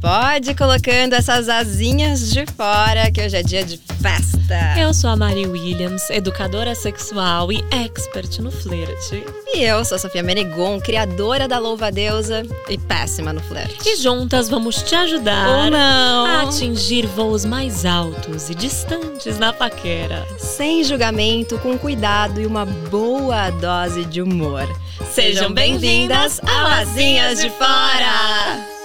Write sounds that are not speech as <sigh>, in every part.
pode ir colocando essas asinhas de fora, que hoje é dia de festa. Eu sou a Mari Williams, educadora sexual e expert no flerte. E eu sou a Sofia Menegon, criadora da Louva Deusa e péssima no flerte. E juntas vamos te ajudar a atingir voos mais altos e distantes na paquera. Sem julgamento, com cuidado e uma boa dose de humor. Sejam bem-vindas ao Asinhas de Fora!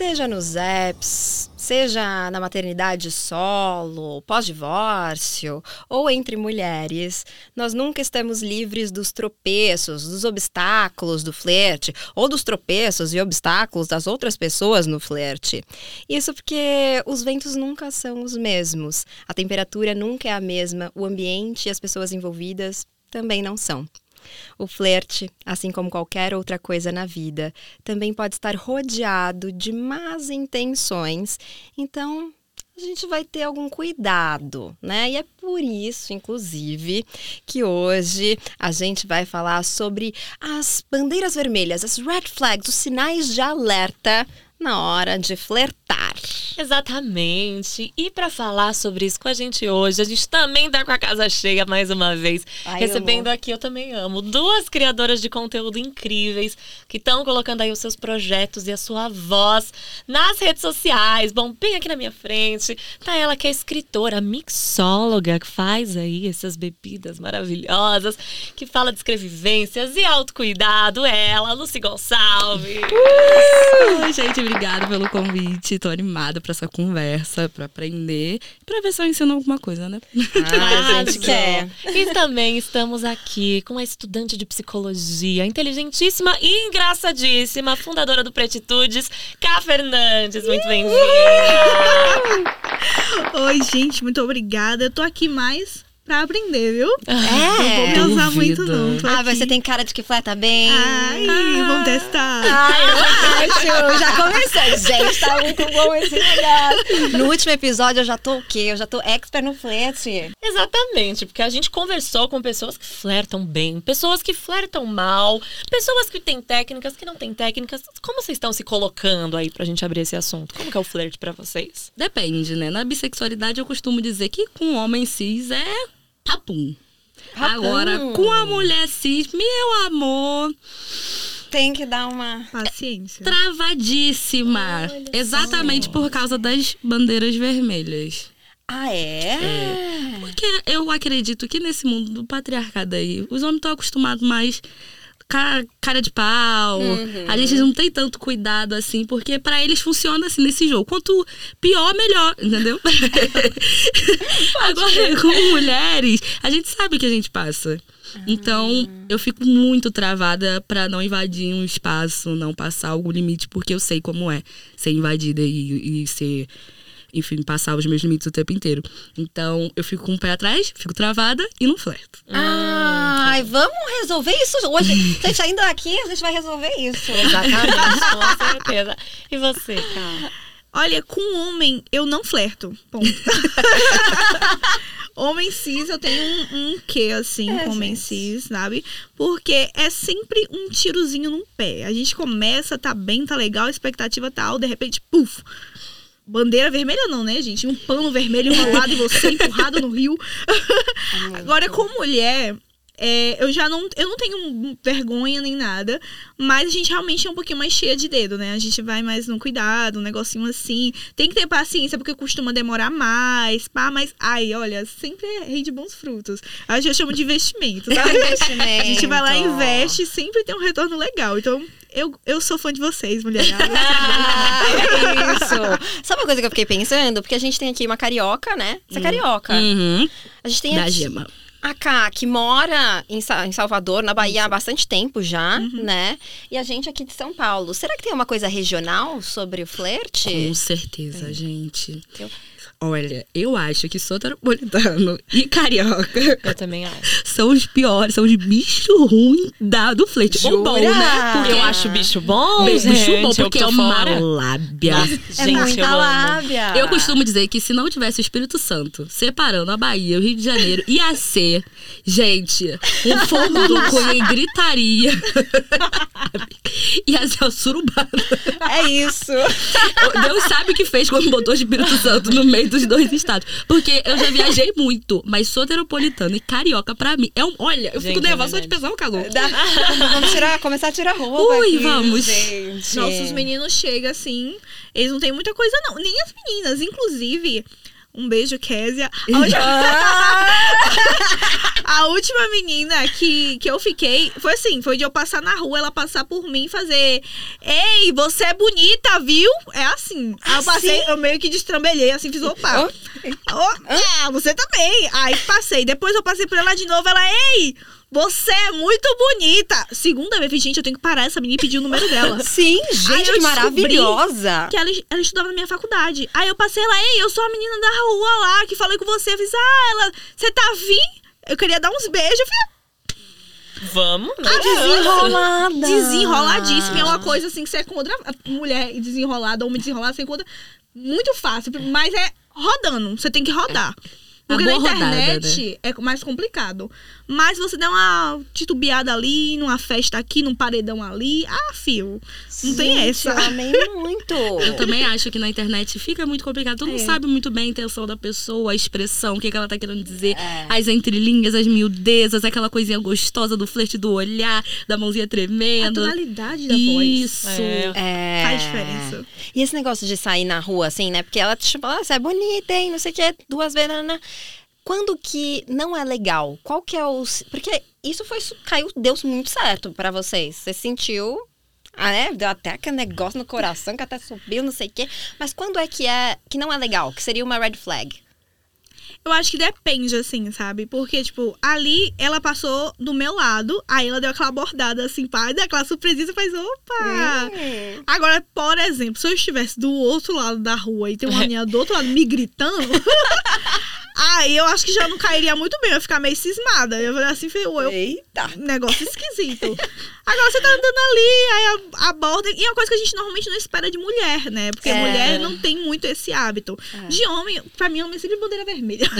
Seja nos apps, seja na maternidade solo, pós-divórcio ou entre mulheres, nós nunca estamos livres dos tropeços, dos obstáculos do flerte ou dos tropeços e obstáculos das outras pessoas no flerte. Isso porque os ventos nunca são os mesmos, a temperatura nunca é a mesma, o ambiente e as pessoas envolvidas também não são. O flerte, assim como qualquer outra coisa na vida, também pode estar rodeado de más intenções. Então, a gente vai ter algum cuidado, né? E é por isso, inclusive, que hoje a gente vai falar sobre as bandeiras vermelhas, as red flags, os sinais de alerta na hora de flertar. Exatamente. E para falar sobre isso com a gente hoje, a gente também tá com a casa cheia mais uma vez. Ai, recebendo amor. aqui, eu também amo, duas criadoras de conteúdo incríveis que estão colocando aí os seus projetos e a sua voz nas redes sociais. Bom, bem aqui na minha frente, tá ela que é escritora, mixóloga, que faz aí essas bebidas maravilhosas, que fala de escrevivências e autocuidado. Ela, Lucy Gonçalves. Oi, gente, obrigada pelo convite. Tô animada pra essa conversa, pra aprender, pra ver se eu ensino alguma coisa, né? Ah, a gente quer. E também estamos aqui com uma estudante de psicologia, inteligentíssima e engraçadíssima, fundadora do Pretitudes, Cá Fernandes. Muito bem-vinda. Oi, gente, muito obrigada. Eu tô aqui mais pra aprender, viu? É. Não vou me usar muito, não. Tô Ah, aqui. você tem cara de que fleta bem. Ai, vamos testar. Ai, eu. <laughs> Já comecei. Gente, tá muito bom esse negócio. No último episódio eu já tô o quê? Eu já tô expert no flerte. Exatamente, porque a gente conversou com pessoas que flertam bem, pessoas que flertam mal, pessoas que têm técnicas, que não têm técnicas. Como vocês estão se colocando aí pra gente abrir esse assunto? Como que é o flerte pra vocês? Depende, né? Na bissexualidade eu costumo dizer que com homem cis é papum. Papum. Agora, com a mulher cis, meu amor, Tem que dar uma. Paciência. travadíssima. Exatamente por causa das bandeiras vermelhas. Ah, é? Porque eu acredito que nesse mundo do patriarcado aí, os homens estão acostumados mais cara, cara de pau. A gente não tem tanto cuidado assim, porque pra eles funciona assim nesse jogo. Quanto pior, melhor, entendeu? <laughs> Agora, com mulheres, a gente sabe o que a gente passa. Então, eu fico muito travada pra não invadir um espaço, não passar algum limite, porque eu sei como é ser invadida e, e ser enfim, passar os meus limites o tempo inteiro. Então, eu fico com o pé atrás, fico travada e não flerto. Ai, vamos resolver isso hoje. <laughs> Gente, ainda aqui a gente vai resolver isso. <laughs> Exatamente, com certeza. E você, cara? Olha, com homem eu não flerto. Ponto. <laughs> homem cis, eu tenho um, um quê, assim, É, com homem gente. cis, sabe? Porque é sempre um tirozinho no pé. A gente começa, tá bem, tá legal, a expectativa tá alta, de repente, puf! Bandeira vermelha não, né, gente? Um pano vermelho enrolado e você <laughs> empurrado no rio. Agora, com mulher, é, eu já não, eu não tenho vergonha nem nada, mas a gente realmente é um pouquinho mais cheia de dedo, né? A gente vai mais no cuidado, um negocinho assim. Tem que ter paciência, porque costuma demorar mais, pá, mas, ai, olha, sempre rende bons frutos. A gente chama de investimento, sabe? <laughs> Investimento. A gente vai lá e investe e sempre tem um retorno legal. Então, eu, eu sou fã de vocês, mulherada. <laughs> Ah, é isso. Sabe uma coisa que eu fiquei pensando? Porque a gente tem aqui uma carioca, né? Você é carioca. Uhum. A gente tem Da aqui gema. a Ká, que mora em, em Salvador, na Bahia, há bastante tempo já, né? E a gente aqui de São Paulo. Será que tem uma coisa regional sobre o flerte? Com certeza, gente. Eu- Olha, eu acho que soteropolitano <laughs> e carioca Eu também acho. são os piores, são os bichos ruins da, do flerte. Ou bom, Jura? né? Porque Eu acho bicho bom, bicho gente, bom, eu porque é uma fora. lábia. É Gente, muita eu amo. lábia. Eu costumo dizer que se não tivesse o Espírito Santo separando a Bahia e o Rio de Janeiro, ia ser, gente, um fogo do <laughs> cunha e gritaria. e ia ser surubada. É isso. Deus sabe o que fez quando botou o Espírito Santo no meio dos dois estados. Porque eu já viajei muito, mas soteropolitana e carioca pra mim é um. Olha, eu fico é nervosa só de pensar no calor. Dá- vamos tirar, começar a tirar roupa. Ui, aqui, vamos. Gente. Nossos meninos chegam assim, eles não têm muita coisa, não. Nem as meninas, inclusive. Um beijo, Késia. A <laughs> última, a última menina que, que eu fiquei foi assim: foi de eu passar na rua, ela passar por mim e fazer. Ei, você é bonita, viu? É assim. Aí eu passei, eu meio que destrambelhei, assim, fiz opa. Oh, é, você também. Aí passei. Depois eu passei por ela de novo, ela, ei! Você é muito bonita! Segunda vez, eu falei, gente, eu tenho que parar essa menina e pedir o número dela. <laughs> Sim, gente, que maravilhosa. que ela, ela estudava na minha faculdade. Aí eu passei lá, ei, eu sou a menina da rua lá, que falei com você. Eu fiz, ah, ela, você tá afim? Eu queria dar uns beijos. Eu falei, Vamos, né? Desenrolada. desenroladíssima. É uma coisa assim que você encontra mulher desenrolada, homem desenrolado, você encontra muito fácil. Mas é rodando, você tem que rodar. Porque na boa rodada, internet é mais complicado. Mas você dá uma titubeada ali, numa festa aqui, num paredão ali. Ah, fio. Não tem essa. Eu amei muito. <laughs> Eu também acho que na internet fica muito complicado. Tu não sabe muito bem a intenção da pessoa, a expressão, o que, que ela tá querendo dizer, as entrelinhas, as miudezas, aquela coisinha gostosa do flerte do olhar, da mãozinha A tremendo. tonalidade da voz. Isso. É. É. Faz diferença. E esse negócio de sair na rua, assim, né? Porque ela te chama, ah, você é bonita, hein? Não sei o que, duas vezes. nanana. Quando que não é legal? Qual que é o. Porque isso foi. Caiu, deu muito certo pra vocês. Você sentiu. Ah, né? Deu até aquele negócio no coração que até subiu, não sei o quê. Mas quando é que é que não é legal? Que seria uma red flag? Eu acho que depende, assim, sabe? Porque, tipo, ali ela passou do meu lado, aí ela deu aquela abordada assim, pá, deu aquela surpresinha e faz, opa! Hum. Agora, por exemplo, se eu estivesse do outro lado da rua e tem uma <laughs> menina do outro lado me gritando, aí eu acho que já não cairia muito bem, eu ia ficar meio cismada. Eu falei assim, eu, eu Eita! negócio esquisito. Agora você tá andando ali, aí aborda. E é uma coisa que a gente normalmente não espera de mulher, né? Porque É. mulher não tem muito esse hábito. De homem, pra mim, homem é sempre bandeira vermelha.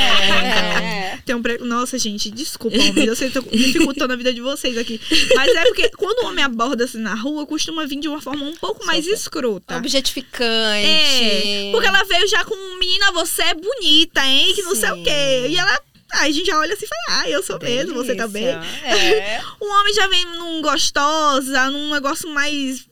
É. Tem um pre... Nossa, gente, desculpa, homem. Eu sei que tô dificultando a vida de vocês aqui. Mas é porque quando o homem aborda assim na rua, costuma vir de uma forma um pouco mais escrota. Objetificante. É, porque ela veio já com menina, você é bonita, Que não sei o Sim. quê. E ela. Aí a gente já olha assim e fala, ah, eu sou mesmo, você também. É. O <laughs> homem já vem num gostosa, num negócio mais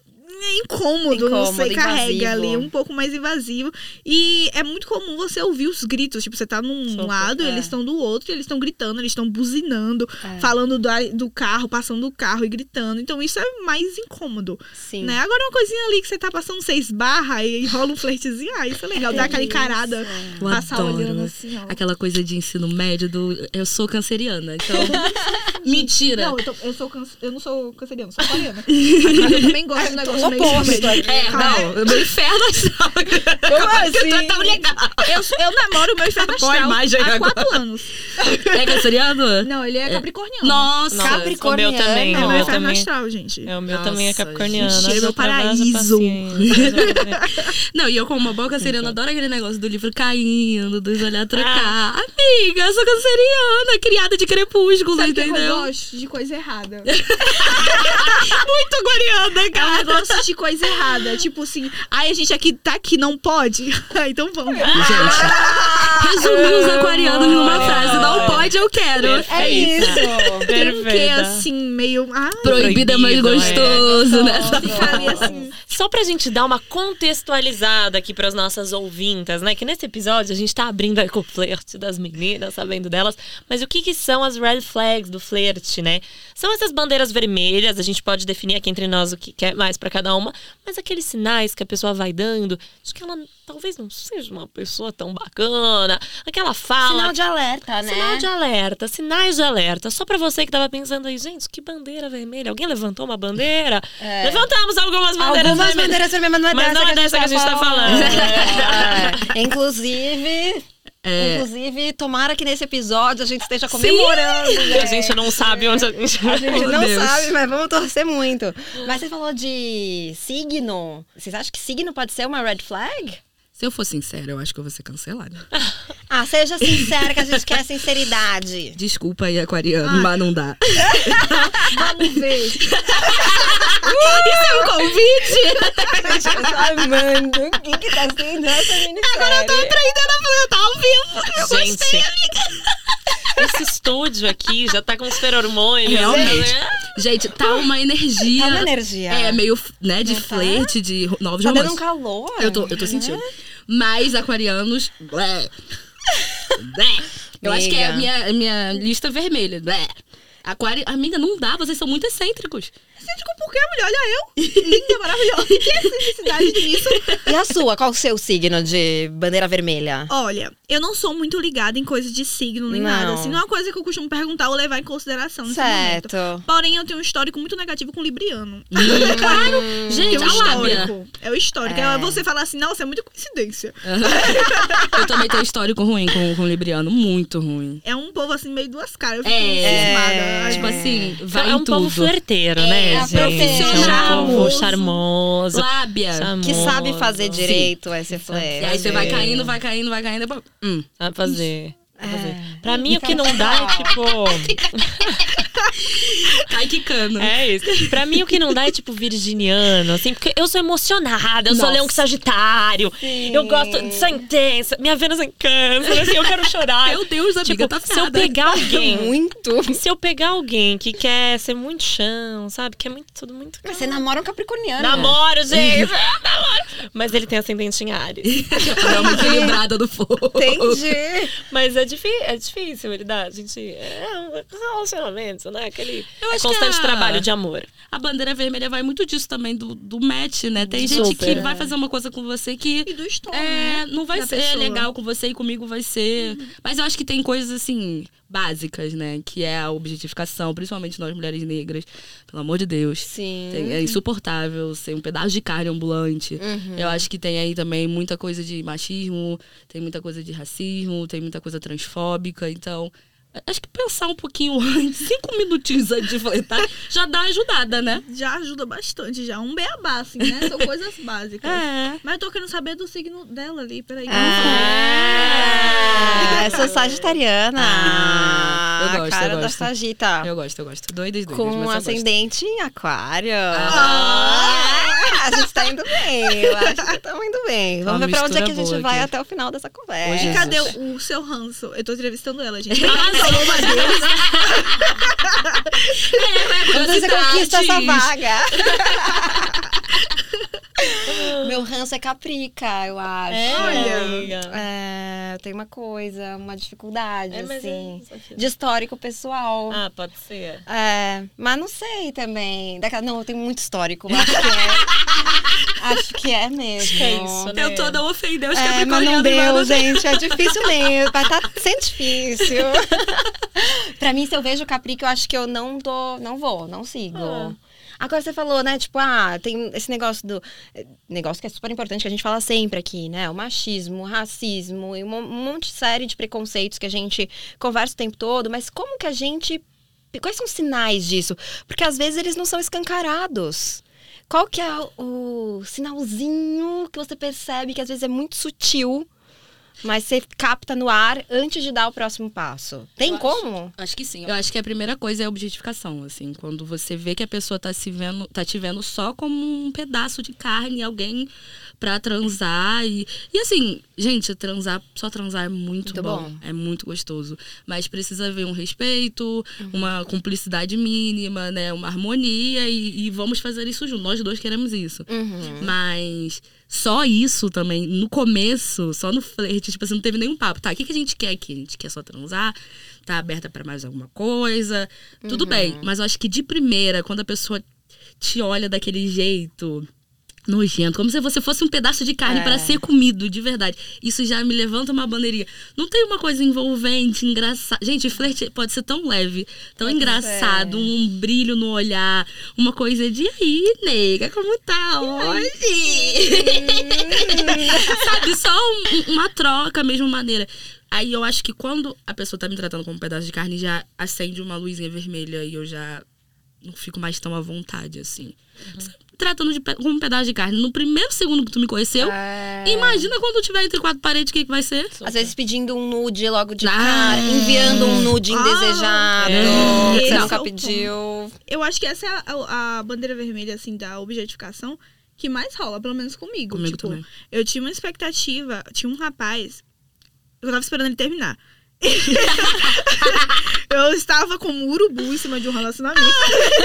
incômodo, não sei, Incômodo, carrega invasivo. ali, um pouco mais invasivo. E é muito comum você ouvir os gritos. Tipo, você tá num Super, lado, é. eles estão do outro, e eles estão gritando, eles estão buzinando, É. falando do, do carro, passando do carro e gritando. Então isso é mais incômodo. Sim. Né? Agora uma coisinha ali que você tá passando, você esbarra e rola um flertezinho, ah, isso é legal. Dá aquela encarada, Eu passar adoro. olhando assim, ó. Aquela coisa de ensino médio do. Eu sou canceriana, então. <laughs> Mentira! Não, eu, tô- eu sou eu não sou canceriana, sou coreana. Mas eu também gosto do negócio oposto aqui. É, não, meu inferno astral. <laughs> Como assim? Tá tão legal. Eu, eu namoro o meu inferno Qual a astral imagem há agora? quatro anos. É canceriano? Não, ele é capricorniano. Nossa! Nossa, Capricorniano. o meu também. É o meu inferno também. astral, gente. É, o meu também é Nossa, capricorniano. mentira, haja meu paraíso. <laughs> Não, e eu, como uma boa canceriana, adoro aquele negócio do livro caindo, dos olhar trocar. Amiga, eu sou canceriana, criada de crepúsculo, Sabe o que que eu entendeu? gosto? De coisa errada. <laughs> Muito guariana, É um cara. De coisa errada. Tipo assim, ai, a gente aqui tá aqui, não pode. <laughs> Ah, então vamos. Gente, resumimos aquarianos numa frase. Não pode, eu quero. É isso. Quê Perfeita. assim, meio. Ah, Proibido é mais gostoso, né? ficar ali assim. Só pra gente dar uma contextualizada aqui pras nossas ouvintas, né? Que nesse episódio a gente tá abrindo aí com o flerte das meninas, sabendo delas. Mas o que que são as red flags do flerte, né? São essas bandeiras vermelhas, a gente pode definir aqui entre nós o que que é mais pra cada mas aqueles sinais que a pessoa vai dando de que ela talvez não seja uma pessoa tão bacana, aquela fala. Sinal de alerta, né? Sinal de alerta, sinais de alerta. Só pra você que tava pensando aí, gente, que bandeira vermelha. Alguém levantou uma bandeira? <laughs> É. Levantamos algumas bandeiras Algumas vermelhas. bandeiras vermelhas, mas não é Mas dessa, não é que, dessa a gente que a gente tá falando. <laughs> É. Inclusive, É. inclusive, tomara que nesse episódio a gente esteja comemorando. <laughs> A gente não sabe onde a gente A gente <laughs> não Deus. sabe, mas vamos torcer muito. Mas você falou de signo. Vocês acham que signo pode ser uma red flag? Se eu for sincera, eu acho que eu vou ser cancelada. <laughs> Ah, seja sincera que a gente quer sinceridade. Desculpa aí, aquariano, mas não dá. <laughs> Vamos ver. <laughs> Isso é um convite? Gente, eu tô amando. O que que tá sendo essa minissérie? Agora eu tô aprendendo a fazer, tá ao vivo. Gente, esse estúdio aqui já tá com os feromônios. Realmente. né? Gente, tá uma energia. Tá uma energia. É, meio, né, de Não tá? flerte, de novos Tá dando romances. um calor. Eu tô, eu tô sentindo. Mas aquarianos. Blé. Blé. Eu acho que é a minha, minha lista vermelha. Blé. Aquário, amiga, não dá, vocês são muito excêntricos. Excêntrico por quê, mulher? Olha eu. Linda, maravilhosa. <laughs> Que excentricidade nisso? E a sua? Qual o seu signo de bandeira vermelha? Olha, eu não sou muito ligada em coisa de signo nem Não. nada. Assim, não é uma coisa que eu costumo perguntar ou levar em consideração nesse momento. certo. Porém, eu tenho um histórico muito negativo com libriano. <laughs> Claro. Gente, um lábia. histórico. É o histórico. É. É. Você falar assim, nossa, é muita coincidência. <laughs> Eu também tenho histórico ruim com, com Libriano, muito ruim. É um povo assim, meio duas caras. Eu fico É, cismada. Tipo assim, vai é um em tudo. povo flirteiro, né, É, gente? profissional. É um povo Charmoso. charmoso. Lábia. Que sabe charmoso. fazer direito esse flerte. E aí você vai caindo, vai caindo, vai caindo. Depois, hum. A fazer. É. Pra mim, o que não dá é tipo. <laughs> <laughs> Cai quicando. É isso. Pra mim, o que não dá é tipo virginiano, assim, porque eu sou emocionada, eu sou Nossa. leão com sagitário. Eu gosto de ser intensa. Minha Vênus em câncer, assim, eu quero chorar. Meu Deus, amiga, tipo, tá se eu pegar alguém. Muito. Se eu pegar alguém que quer ser muito chão, sabe? Que é muito, tudo muito. Mas você namora um capricorniano. Namoro, <laughs> gente! namoro. Mas ele tem ascendente em Ares. É uma equilibrada do fogo. Entendi. Mas é, é difícil ele. A gente. É um relacionamento, né? Aquele Eu acho que constante a- trabalho de amor. A bandeira vermelha vai muito disso também, do, do match, né? Tem gente Super, que é. vai fazer uma coisa com você que E do histórico, é, né? não vai da ser pessoa. legal com você e comigo vai ser. Mas eu acho que tem coisas assim, básicas, né? Que é a objetificação, principalmente nós mulheres negras. Pelo amor de Deus. Sim. Tem- é insuportável ser um pedaço de carne ambulante. Uhum. Eu acho que tem aí também muita coisa de machismo, tem muita coisa de racismo, tem muita coisa transfóbica. Então, acho que pensar um pouquinho <laughs> antes, cinco minutinhos antes de fletar, já dá uma ajudada, né? Já ajuda bastante, já. Um beabá, assim, né? São coisas <laughs> básicas. É. Mas eu tô querendo saber do signo dela ali, peraí. Ah, eu sou sagitariana. Ah, eu gosto, a cara eu da gosto. sagita. Eu gosto, eu gosto. Doidas, doidas. Com mas eu um gosto. ascendente em aquário. Ah. a gente tá indo bem. Eu acho que estamos indo bem. Vamos Uma ver pra onde é que a gente vai aqui. até o final dessa Ô, conversa. E Jesus. cadê o, o seu ranço? Eu tô entrevistando ela, gente. <laughs> Arrasou, uma deles. Quando você curiosidades. conquista essa vaga. <laughs> Meu ranço é caprica, eu acho. Olha. É, tem uma coisa, uma dificuldade, É, mas assim. é- De histórico pessoal. Ah, pode ser. É, mas não sei também. Daquela, não, eu tenho muito histórico. Acho que é. <laughs> acho que é mesmo. que é isso, né? Eu tô não ofender os É, mas não deu, mano. gente. É difícil <laughs> mesmo. Vai estar sendo difícil. pra mim, se eu vejo o Caprica, eu acho que eu não dou, não vou, não sigo. Ah. Agora você falou, né? Tipo, ah, tem esse negócio do. Negócio que é super importante, que a gente fala sempre aqui, né? O machismo, o racismo e um monte de série de preconceitos que a gente conversa o tempo todo, mas como que a gente. Quais são os sinais disso? Porque às vezes eles não são escancarados. Qual que é o sinalzinho que você percebe que às vezes é muito sutil, mas você capta no ar antes de dar o próximo passo? Tem Eu acho. como? Acho que sim. Eu acho que a primeira coisa é a objetificação, assim. Quando você vê que a pessoa tá se vendo, tá te vendo só como um pedaço de carne, alguém pra transar. E, e assim, gente, transar, só transar é muito, Muito bom. bom. É muito gostoso. Mas precisa haver um respeito, uma cumplicidade mínima, né? Uma harmonia e, e vamos fazer isso junto. Nós dois queremos isso. Uhum. Mas só isso também, no começo, só no flerte, tipo assim, não teve nenhum papo. Tá, o que, que a gente quer aqui? A gente quer só transar? Tá aberta pra mais alguma coisa? Tudo bem, mas eu acho que de primeira, quando a pessoa te olha daquele jeito nojento, como se você fosse um pedaço de carne É. pra ser comido, de verdade. Isso já me levanta uma bandeirinha. Não tem uma coisa envolvente, engraçada. Gente, flerte pode ser tão leve, tão engraçado, um brilho no olhar, uma coisa de "E aí, nega, como tá hoje? <laughs> Sabe, só um- uma troca, mesma maneira. Aí eu acho que quando a pessoa tá me tratando como um pedaço de carne, já acende uma luzinha vermelha e eu já não fico mais tão à vontade, assim. Tratando de como um pedaço de carne no primeiro segundo que tu me conheceu, É. imagina quando tu tiver entre quatro paredes, o que, que vai ser? Às vezes pedindo um nude logo de Ah, cara, enviando um nude Ah, indesejado, é. que Esse você é nunca pediu. Eu acho que essa é a, a bandeira vermelha, assim, da objetificação que mais rola, pelo menos comigo. Comigo tipo, também. eu tinha uma expectativa, tinha um rapaz, eu tava esperando ele terminar. <laughs> eu estava como um urubu em cima de um relacionamento.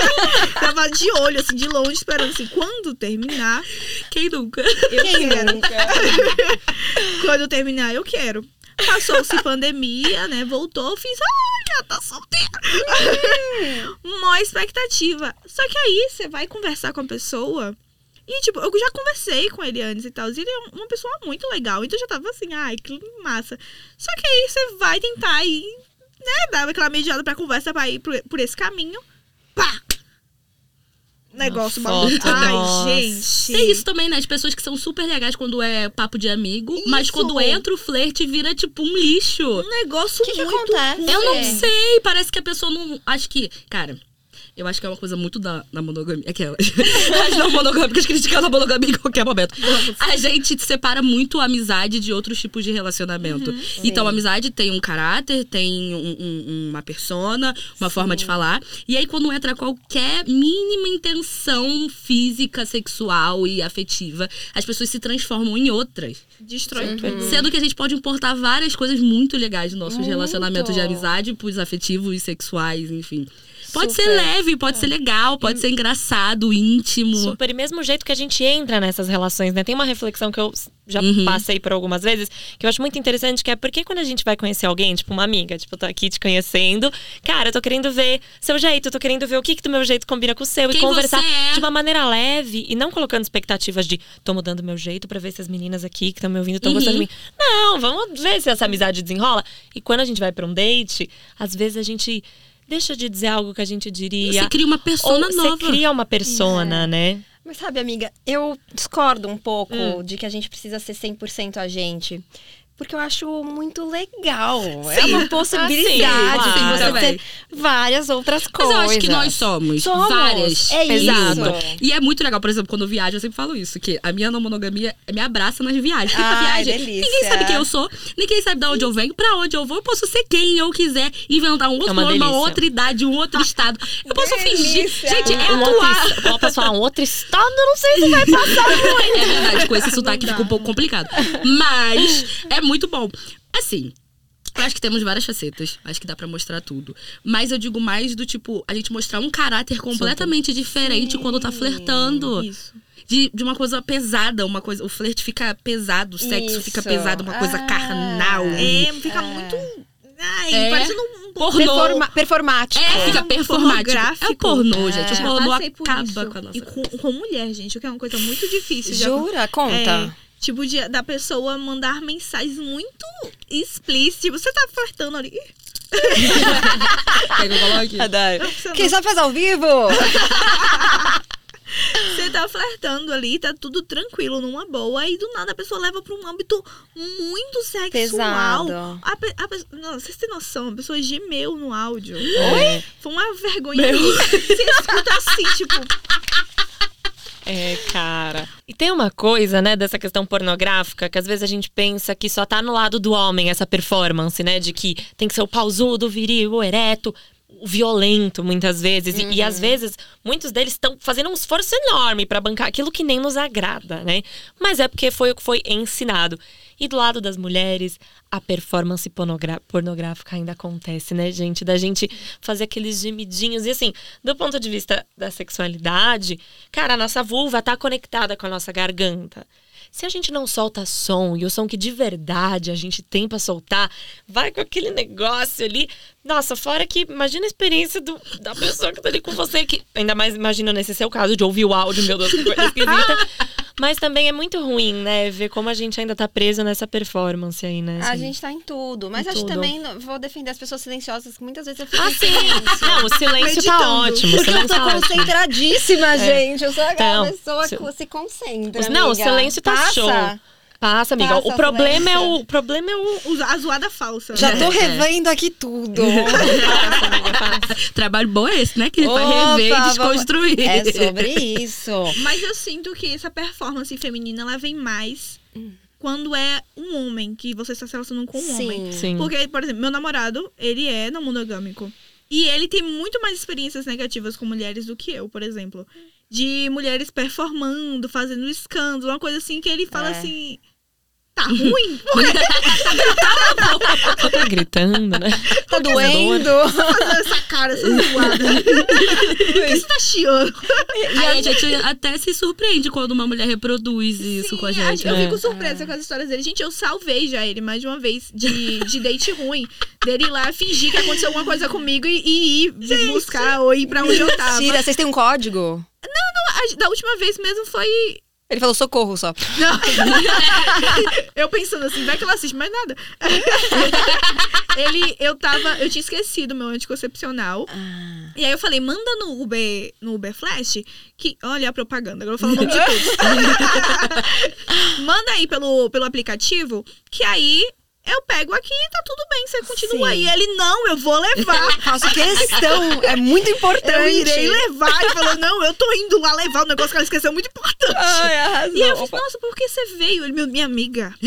<laughs> tava de olho, assim, de longe, esperando assim, quando terminar, Quem nunca? eu Quem quero. nunca? <laughs> Quando terminar, eu quero. Passou-se pandemia, né? Voltou, fiz, olha, tá solteira. Mó expectativa. Só que aí você vai conversar com a pessoa. E, tipo, eu já conversei com ele antes e tal. E ele é uma pessoa muito legal. Então eu já tava assim, ai, que massa. Só que aí você vai tentar ir, né? Dar aquela mediada pra conversa pra ir por, por esse caminho. Pá! Negócio maluco. Ai, nossa. gente. Tem isso também, né? As pessoas que são super legais quando é papo de amigo, mas Isso. quando entra o flerte vira tipo um lixo. Um negócio O que que muito acontece? ruim. Eu não É. sei, parece que a pessoa não. Acho que. Cara. Eu acho que é uma coisa muito da, da monogamia. Aquelas. <laughs> As não monogâmicas criticando a monogamia em qualquer momento. A gente separa muito a amizade de outros tipos de relacionamento. então, a amizade tem um caráter, tem um- um- uma persona, uma forma de falar. E aí, quando entra qualquer mínima intenção física, sexual e afetiva, as pessoas se transformam em outras. Destrói tudo. Sendo que a gente pode importar várias coisas muito legais nos nossos Muito. relacionamentos de amizade, pros afetivos e sexuais, enfim. Pode ser Super. leve, pode ser legal, pode ser engraçado, íntimo. Super. E mesmo jeito que a gente entra nessas relações, né? Tem uma reflexão que eu já Uhum. passei por algumas vezes, que eu acho muito interessante, que é porque quando a gente vai conhecer alguém, tipo uma amiga, tipo, eu tô aqui te conhecendo, cara, eu tô querendo ver seu jeito, eu tô querendo ver o que que do meu jeito combina com o seu Quem e conversar é. de uma maneira leve e não colocando expectativas de tô mudando meu jeito pra ver se as meninas aqui que estão me ouvindo estão Uhum. gostando de mim. Não, vamos ver se essa amizade desenrola. E quando a gente vai pra um date, às vezes a gente deixa de dizer algo que a gente diria. Você cria uma persona nova. Você cria uma persona, né? Mas sabe, amiga, eu discordo um pouco Hum. de que a gente precisa ser 100% a gente. Porque eu acho muito legal. é Sim. uma possibilidade Ah, sim, de claro. você Também. ter várias outras Mas coisas. eu acho que nós somos. Somos, Várias. é isso. Exato. E é muito legal, por exemplo, quando eu viajo, eu sempre falo isso, que a minha não monogamia me abraça nas viagens. Ai, viagem, delícia. ninguém sabe quem eu sou, ninguém sabe de onde eu venho, pra onde eu vou. Eu posso ser quem eu quiser, inventar um outro É uma nome, uma outra idade, um outro estado. Eu posso fingir. Delícia. Gente, é um atuar. outro, falar um outro estado, eu não sei se vai passar <laughs> muito. É verdade, com esse sotaque fica um pouco complicado. Mas é muito bom. Assim. Eu acho que temos várias facetas. Acho que dá pra mostrar tudo. Mas eu digo mais do tipo, a gente mostrar um caráter completamente diferente quando tá flertando. Isso. De, de uma coisa pesada, uma coisa. O flerte fica pesado, o sexo fica Isso. pesado, uma coisa Ah. carnal. e- É, fica muito. Ai, É. parecendo um. Pornô. Performa- performático. É, fica um performático. É o pornô, gente. O pornô acaba isso. com a nossa. E com, com mulher, gente, o que é uma coisa muito difícil. de Jura? Conta. É, tipo, de, da pessoa mandar mensagens muito explícitas. Tipo, você tá flertando ali. Quer que eu coloque? Quem não- sabe faz ao vivo? <laughs> Você tá flertando ali, tá tudo tranquilo, numa boa. E do nada a pessoa leva pra um âmbito muito sexual. Pesado. A, pe- a pe- não, vocês têm noção, a pessoa gemeu no áudio. Oi? Foi uma vergonha. Você escuta assim, tipo. É, cara. E tem uma coisa, né, dessa questão pornográfica, que às vezes a gente pensa que só tá no lado do homem essa performance, né? De que tem que ser o pausudo, viril, o ereto, violento, muitas vezes. E- E, às vezes, muitos deles estão fazendo um esforço enorme pra bancar aquilo que nem nos agrada, né? Mas é porque foi o que foi ensinado. E do lado das mulheres, a performance pornográfica ainda acontece, né, gente? Da gente fazer aqueles gemidinhos. E assim, do ponto de vista da sexualidade, cara, a nossa vulva tá conectada com a nossa garganta. Se a gente não solta som, e o som que de verdade a gente tem pra soltar, vai com aquele negócio ali. Nossa, fora que imagina a experiência do- da pessoa que tá ali com você, que ainda mais imagina nesse seu caso de ouvir o áudio, meu Deus, que coisa esquisita. <laughs> Mas também é muito ruim, né? Ver como a gente ainda tá preso nessa performance aí, né? A assim. gente tá em tudo. Mas Em acho tudo. também, vou defender as pessoas silenciosas, que muitas vezes eu fico Ah, sim! silêncio. Não, o silêncio tá ótimo. O Porque eu tô tá concentradíssima, gente. Eu sou aquela Então, pessoa se- que se concentra. Não, o amiga. silêncio tá Passa. show. Passa, amiga. Passa, o problema é o, o problema é o A zoada falsa. Já tô É. revendo aqui tudo. <laughs> Passa, amiga, passa. Trabalho bom é esse, né? Que gente vai rever e desconstruir. É sobre isso. Mas eu sinto que essa performance feminina, ela vem mais quando é um homem, que você está se relacionando com um homem. Sim. Sim. Porque, por exemplo, meu namorado, ele é não monogâmico. E ele tem muito mais experiências negativas com mulheres do que eu, por exemplo. De mulheres performando, fazendo escândalo, uma coisa assim que ele fala É. assim. Tá ruim? <laughs> Tá gritando, né? Tá doendo. Fazendo essa cara, essa zoada. <laughs> Por que você tá chiando? Aí a gente até se surpreende quando uma mulher reproduz isso com a gente. Eu né? fico surpresa com as histórias dele. Gente, eu salvei já ele mais de uma vez de, de date ruim. Dele ir lá fingir que aconteceu alguma coisa comigo e, e ir buscar ou ir pra onde eu tava. Tira, vocês têm um código? A- Da última vez mesmo foi. Ele falou socorro só. Não. <laughs> eu pensando assim, vai que ela assiste mais nada. <laughs> ele, eu tava. Eu tinha esquecido meu anticoncepcional. Ah. E aí eu falei, manda no Uber, no Uber Flash, que. Olha a propaganda, agora eu falar o nome de todos. <laughs> manda aí pelo, pelo aplicativo, que aí eu pego aqui e tá tudo bem, você continua. Sim. E ele, não, eu vou levar. <laughs> Faço questão. É muito importante. Eu irei levar. Ele falou, não, eu tô indo lá levar o negócio que ela esqueceu, é muito importante. Ai, arrasou. E aí eu fiz, nossa, por que você veio? Ele, minha amiga. <laughs>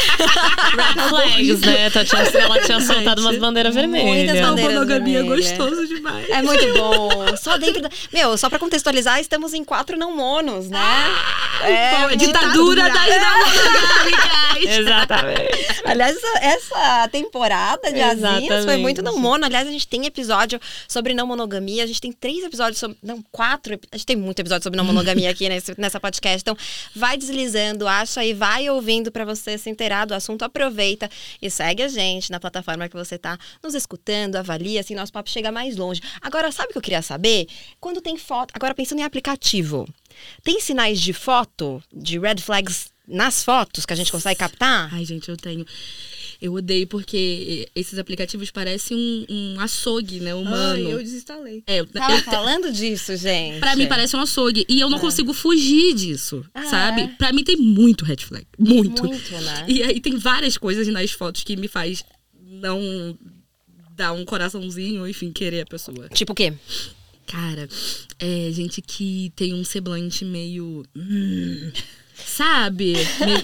Red flags, né? Tá- tinha- ela tinha soltado umas bandeiras Muitas vermelhas. Não, bandeiras monogamia é vermelhas. gostoso demais. É muito bom. Só dentro da... Meu, só pra contextualizar, estamos em quatro não monos, né? é, Pô, a muito- ditadura das <laughs> não Exatamente. Aliás, essa, essa temporada de Asinhas foi muito não mono. Aliás, a gente tem episódio sobre não monogamia. A gente tem três episódios sobre. Não, quatro. A gente tem muito episódio sobre não monogamia aqui <laughs> nesse, nessa podcast. Então, vai deslizando, acha e vai ouvindo pra você se inteirar do assunto. Aproveita e segue a gente na plataforma que você tá nos escutando, avalia, assim, nosso papo chega mais longe. Agora, sabe o que eu queria saber? Quando tem foto. Agora, pensando em aplicativo, tem sinais de foto, de red flags nas fotos que a gente consegue captar? Ai, gente, eu tenho. Eu odeio porque esses aplicativos parecem um, um açougue, né? Humano. Ai, eu desinstalei. É, Tava eu- falando disso, gente. pra mim parece um açougue. E eu não consigo fugir disso, Ah, sabe? é? Pra mim tem muito red flag. Muito. Muito, né? E aí tem várias coisas nas fotos que me faz não dar um coraçãozinho, enfim, querer a pessoa. Tipo o quê? Cara, é gente que tem um semblante meio. hum, sabe?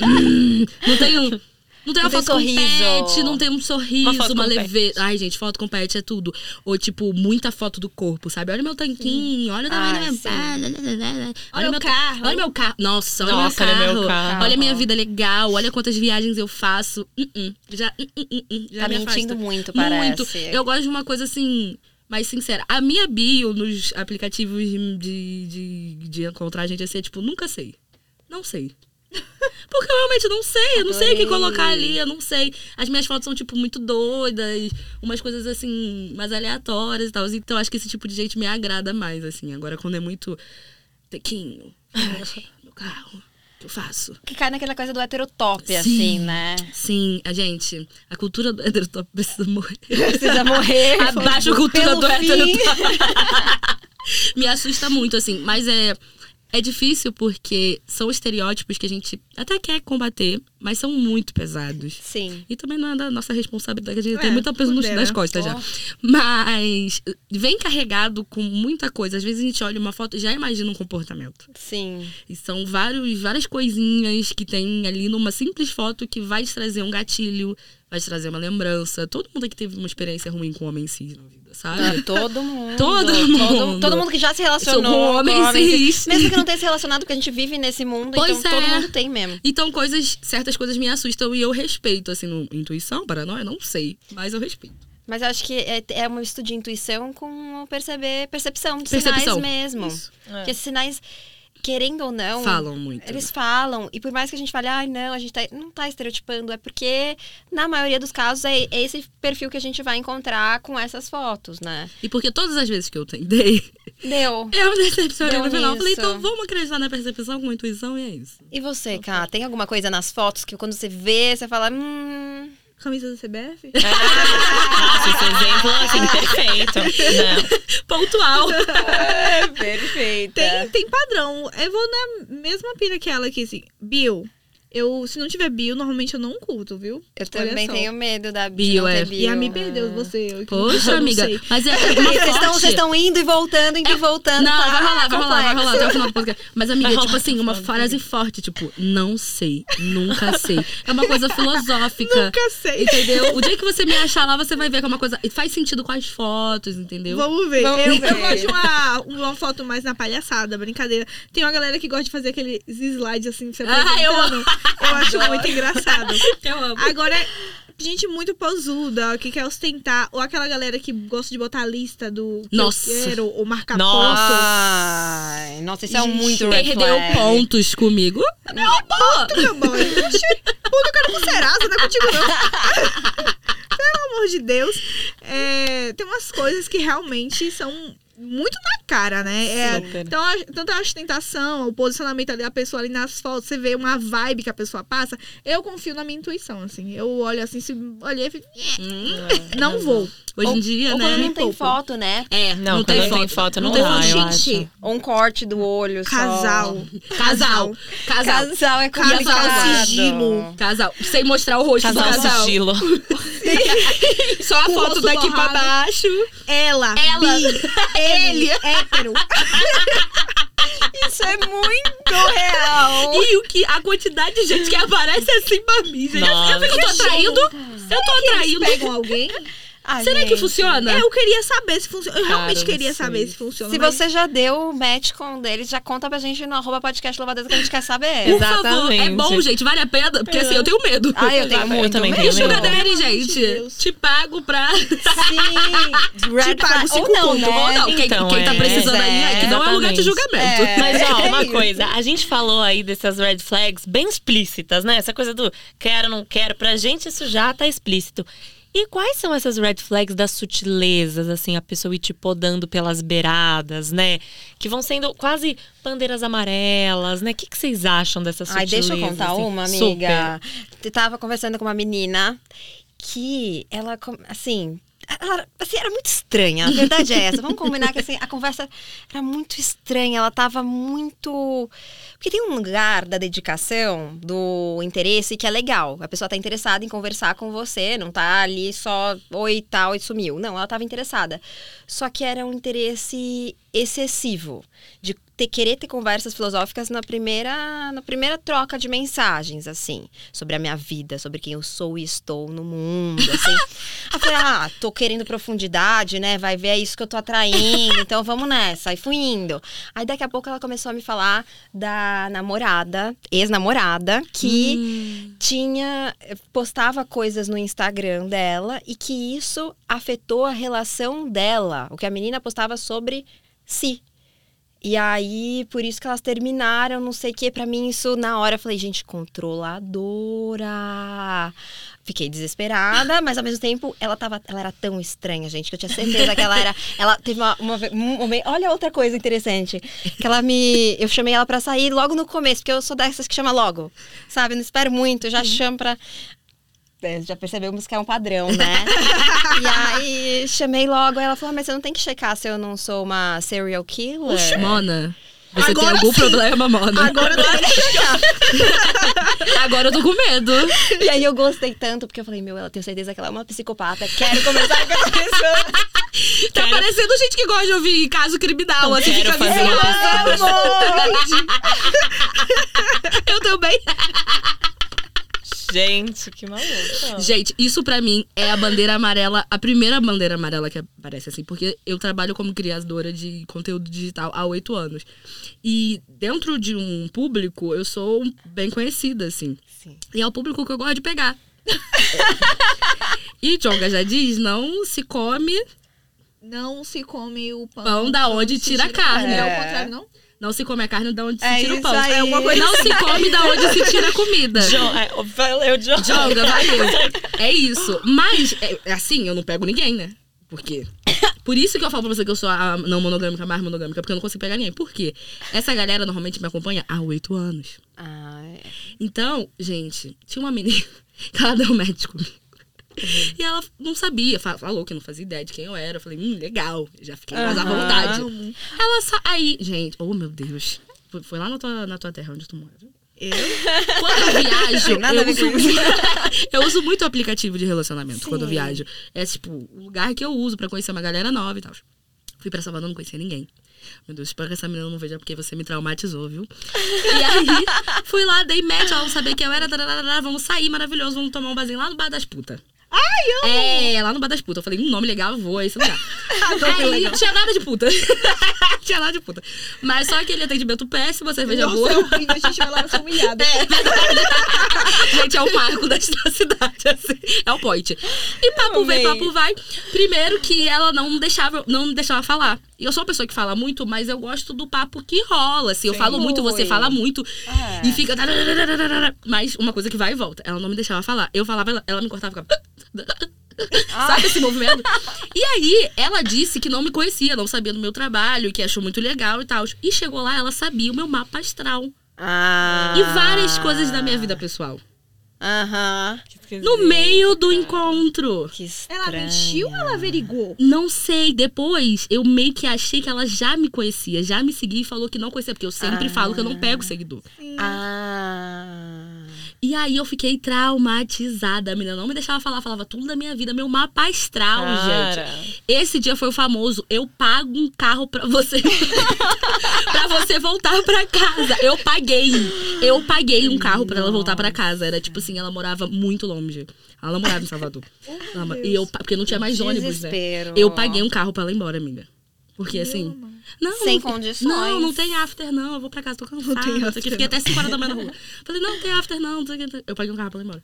Hum, <laughs> não tem um. Não tem uma Não tem foto com sorriso. pet, não tem um sorriso, Uma uma, com leveza. Ai, gente, foto com pet é tudo. Ou, tipo, muita foto do corpo, sabe? Olha meu tanquinho, olha o tamanho da minha. Olha o meu carro. Olha meu carro. Nossa, olha Nossa, meu olha carro. meu carro. Olha a minha vida legal, olha quantas viagens eu faço. Uh -uh. Já, uh, uh, uh, uh, já Tá me mentindo afasta. muito, Muito. parece. Eu gosto de uma coisa assim, mais sincera. A minha bio nos aplicativos de, de, de encontrar a gente é tipo, nunca sei. Não sei. <laughs> Porque eu realmente não sei, eu não sei o que Adorei. colocar ali, eu não sei. As minhas fotos são, tipo, muito doidas, umas coisas assim, mais aleatórias e tal. Então acho que esse tipo de gente me agrada mais, assim. Agora, quando é muito tequinho, meu carro, o que eu faço? Que cai naquela coisa do heterotop, Sim. assim, né? Sim, a gente, a cultura do heterotop precisa morrer. Precisa morrer. <laughs> Abaixa a cultura do fim. heterotop. <laughs> Me assusta muito, assim. Mas é, é difícil porque são estereótipos que a gente até quer combater, mas são muito pesados. Sim. E também não é da nossa responsabilidade, a gente É, tem muita peso poder, nas né? costas já. Mas vem carregado com muita coisa. Às vezes a gente olha uma foto e já imagina um comportamento. Sim. E são vários, várias coisinhas que tem ali numa simples foto que vai te trazer um gatilho, vai te trazer uma lembrança. Todo mundo aqui teve uma experiência ruim com homem cis na vida, sabe? Todo mundo. <laughs> Todo Todo, mundo. todo mundo que já se relacionou Com homem cis. Mesmo que não tenha se relacionado, porque a gente vive nesse mundo, Pois então todo é. mundo tem mesmo. Então, coisas, certas coisas me assustam e eu respeito, assim, no, intuição, paranoia, não sei, mas eu respeito. Mas eu acho que é, é um estudo de intuição com perceber, percepção de Percepção. sinais mesmo. Isso. Porque esses sinais, querendo ou não. Falam muito. Eles falam, e por mais que a gente fale, ai não, a gente tá- não tá estereotipando, é porque, na maioria dos casos, é é esse perfil que a gente vai encontrar com essas fotos, né? E porque todas as vezes que eu tentei, Deu. <laughs> eu me decepcionei no final. Eu Falei, então vamos acreditar na percepção com intuição e é isso. E você, Cá, tem alguma coisa nas fotos que quando você vê, você fala, hum. Camisa do CBF? Nossa, esse exemplo, assim, perfeito. Não. Pontual. <laughs> Perfeita. Tem, tem padrão. Eu vou na mesma pira que ela aqui, assim. Bill, Eu, se não tiver bio, normalmente eu não curto, viu? Eu Olha também só. tenho medo da bio, Bio, é. bio. E a me perdeu você. Eu, <laughs> eu Poxa, não amiga. sei. Mas é, <laughs> é Vocês estão, forte- vocês estão indo e voltando, indo e voltando. Não, tá vai rolar, vai rolar, vai rolar até o final do podcast. Mas, amiga, <laughs> Vai tipo assim, uma frase forte, tipo, não sei, nunca sei. É uma coisa filosófica. Nunca sei. Entendeu? O dia que você me achar lá, você vai ver que é uma coisa. e Faz sentido com as fotos, entendeu? Vamos ver. Vamos eu, ver. eu gosto de uma, uma foto mais na palhaçada, brincadeira. Tem uma galera que gosta de fazer aqueles slides assim, você Ah, eu apresentando. Eu acho muito engraçado. <laughs> Eu amo. Agora, gente muito posuda, que quer ostentar. Ou aquela galera que gosta de botar a lista do que Nossa. eu quero, ou marcar Nossa. ponto. Nossa, isso é um Gente, muito red Perdeu flag. pontos comigo. Ponto, meu boy. Ponto eu quero com Serasa, não é contigo não. <laughs> Pelo amor de Deus. É, tem umas coisas que realmente são muito na cara, né? É, então, a, tanto a ostentação, o posicionamento ali da pessoa ali nas fotos, você vê uma vibe que a pessoa passa. Eu confio na minha intuição, assim. Eu olho assim, se olhei, eu fico, "Eh, não vou. Hoje em Ou- dia, Ou né? quando não tem foto, né? É, Não, não, tem não foto. tem foto, não tem dá, foto. eu acho. Gente, Ou um corte do olho só. casal. Casal. Casal. Casal é Casal, complicado. sigilo. Casal. Sem mostrar o rosto Casal do casal. sigilo. <laughs> Só a foto daqui pra borrado. baixo. Ela, Ela. bi, <laughs> ele, hétero. <laughs> Isso é muito real. E o que a quantidade de gente que aparece assim pra mim, gente. Eu, eu fico, eu tô Nossa. atraindo. Eu tô Eles atraindo. pegam alguém? <laughs> Ah, Será que gente. funciona? Eu queria saber se funciona. Eu Cara, realmente queria saber se funciona. Se mas- você já deu match com um deles, já conta pra gente no arroba podcast Louvadeza que a gente quer saber. Por favor, é Exatamente. bom, gente, vale a pena, porque assim, eu tenho medo. Ah, eu tenho Eu muito também medo. tenho E medo. Daddy, gente, Deus. te pago pra... Sim. <laughs> Red Te pago cinco Ou não, né? Ou não, quem, Então, quem tá é, precisando aí, é, que não é um lugar de exatamente. julgamento. É. Mas, ó, <laughs> uma isso. coisa, a gente falou aí dessas red flags bem explícitas, né? Essa coisa do quero, não quero, pra gente isso já tá explícito. E quais são essas red flags das sutilezas, assim, a pessoa ir te podando pelas beiradas, né? Que vão sendo quase bandeiras amarelas, né? O que, que vocês acham dessas Ai, sutilezas? deixa eu contar assim? uma, Super. amiga. Eu tava conversando com uma menina que ela, assim. Ela, assim, era muito estranha, a verdade é essa. Vamos combinar que assim, a conversa era muito estranha, ela tava muito. Porque tem um lugar da dedicação, do interesse que é legal. A pessoa tá interessada em conversar com você, não tá ali só oi tal e sumiu. Não, ela tava interessada. Só que era um interesse excessivo de ter, querer ter conversas filosóficas na primeira, na primeira troca de mensagens, assim, sobre a minha vida, sobre quem eu sou e estou no mundo, <laughs> assim. Aí falei, ah, tô querendo profundidade, né? Vai ver é isso que eu tô atraindo, então vamos nessa. Aí fui indo. Aí daqui a pouco ela começou a me falar da namorada, ex-namorada, que tinha postava coisas no Instagram dela e que isso afetou a relação dela, o que a menina postava sobre si. E aí, por isso que elas terminaram, não sei o que. Pra mim, isso na hora eu falei, gente, controladora. Fiquei desesperada, <laughs> mas ao mesmo tempo ela tava, ela era tão estranha, gente, que eu tinha certeza que ela era, ela teve uma, uma, um momento, olha outra coisa interessante, que ela me, eu chamei ela pra sair logo no começo, porque eu sou dessas que chama logo, sabe, não espero muito, eu já chamo pra já percebemos que é um padrão, né? <laughs> e aí chamei logo, ela falou, "Ah, mas você não tem que checar se eu não sou uma serial killer. Mona, você Agora tem algum sim. problema, Mona? Agora eu tô <laughs> checar. Agora eu tô com medo. E aí eu gostei tanto, porque eu falei, meu, eu tenho certeza que ela é uma psicopata, quero conversar com essa pessoa. Tá Quero- parecendo gente que gosta de ouvir caso criminal. Não assim, quero fica fazer. <laughs> Eu também. Gente, que maluco. Gente, isso pra mim é a bandeira amarela, a primeira bandeira amarela que aparece, assim, porque eu trabalho como criadora de conteúdo digital há oito anos. E dentro de um público, eu sou bem conhecida, assim. Sim. E é o público que eu gosto de pegar. <laughs> e Jonga já diz: não se come, Não se come o pão. Pão da onde se tira a carne. É, É. o contrário, não? Não se come a carne da onde se É tira o pão. aí. É uma coisa. Não se come da onde se tira a comida. Jo, é, valeu, Jo. Joga, valeu. <laughs> É isso. Mas, é, é assim, eu não pego ninguém, né? Por quê? Por isso que eu falo pra você que eu sou a não monogâmica, mais monogâmica, porque eu não consigo pegar ninguém. Por quê? Essa galera normalmente me acompanha há oito anos. Ah, é. Então, gente, tinha uma menina <laughs> que ela deu match comigo. E ela não sabia, fa- falou que não fazia ideia de quem eu era. Eu falei, hum, legal, já fiquei mais à Aham. vontade. Ela sa... Aí, gente, oh meu Deus. Foi, lá na tua, na tua terra onde tu mora. Eu? Quando eu viajo, nada eu uso, <laughs> eu uso muito aplicativo de relacionamento Sim. quando eu viajo. É tipo, o lugar que eu uso pra conhecer uma galera nova e tal. Fui pra Salvador, não conhecia ninguém. Meu Deus, espero que essa menina não veja porque você me traumatizou, viu? E aí, fui lá, dei match, ela não sabia quem eu era, tararara, vamos sair, maravilhoso, vamos tomar um barzinho lá no Bar das Putas. Ai, eu É, lá no Bar das Putas. Eu falei, um nome legal, vou a esse lugar. adoro <laughs> Aí, legal. não tinha nada de puta. <laughs> tinha nada de puta. Mas só aquele atendimento péssimo, cerveja Nossa, boa. é horrível, a gente vai lá ser humilhada. <laughs> Gente, é o marco da da cidade, assim. É o point. E papo vem, papo vai. Primeiro que ela não me deixava, não deixava falar. E eu sou uma pessoa que fala muito, mas eu gosto do papo que rola. Assim, eu Sim. falo muito, você fala muito. É. E fica. Mas uma coisa que vai e volta. Ela não me deixava falar. Eu falava, ela, ela me cortava, ficava. <laughs> <laughs> Sabe esse movimento? E aí, ela disse que não me conhecia, não sabia do meu trabalho, que achou muito legal e tal. E chegou lá, ela sabia o meu mapa astral. Ah. E várias coisas da minha vida pessoal. Aham. No meio do encontro. Que Ela mentiu ou ela averigou? Não sei, depois eu meio que achei que ela já me conhecia, já me seguia e falou que não conhecia, porque eu sempre Ah. falo que eu não pego seguidor. Ah. E aí eu fiquei traumatizada. A menina não me deixava falar, falava tudo da minha vida, meu mapa astral, Cara. gente. Esse dia foi o famoso, eu pago um carro pra você <laughs> pra você voltar pra casa. Eu paguei. Eu paguei um carro pra ela voltar pra casa. Era tipo assim, ela morava muito longe. Ela morava em Salvador. Ela e eu, porque não tinha mais ônibus, né? Eu paguei um carro pra ela ir embora, amiga. Porque assim. Não, Sem não, condições. Não, não tem after, não. Eu vou pra casa, tô cansada. Não after, que. Fiquei não. até 5 horas da manhã na rua. Falei, não, tem after, não. não. Eu paguei um carro pra ir embora.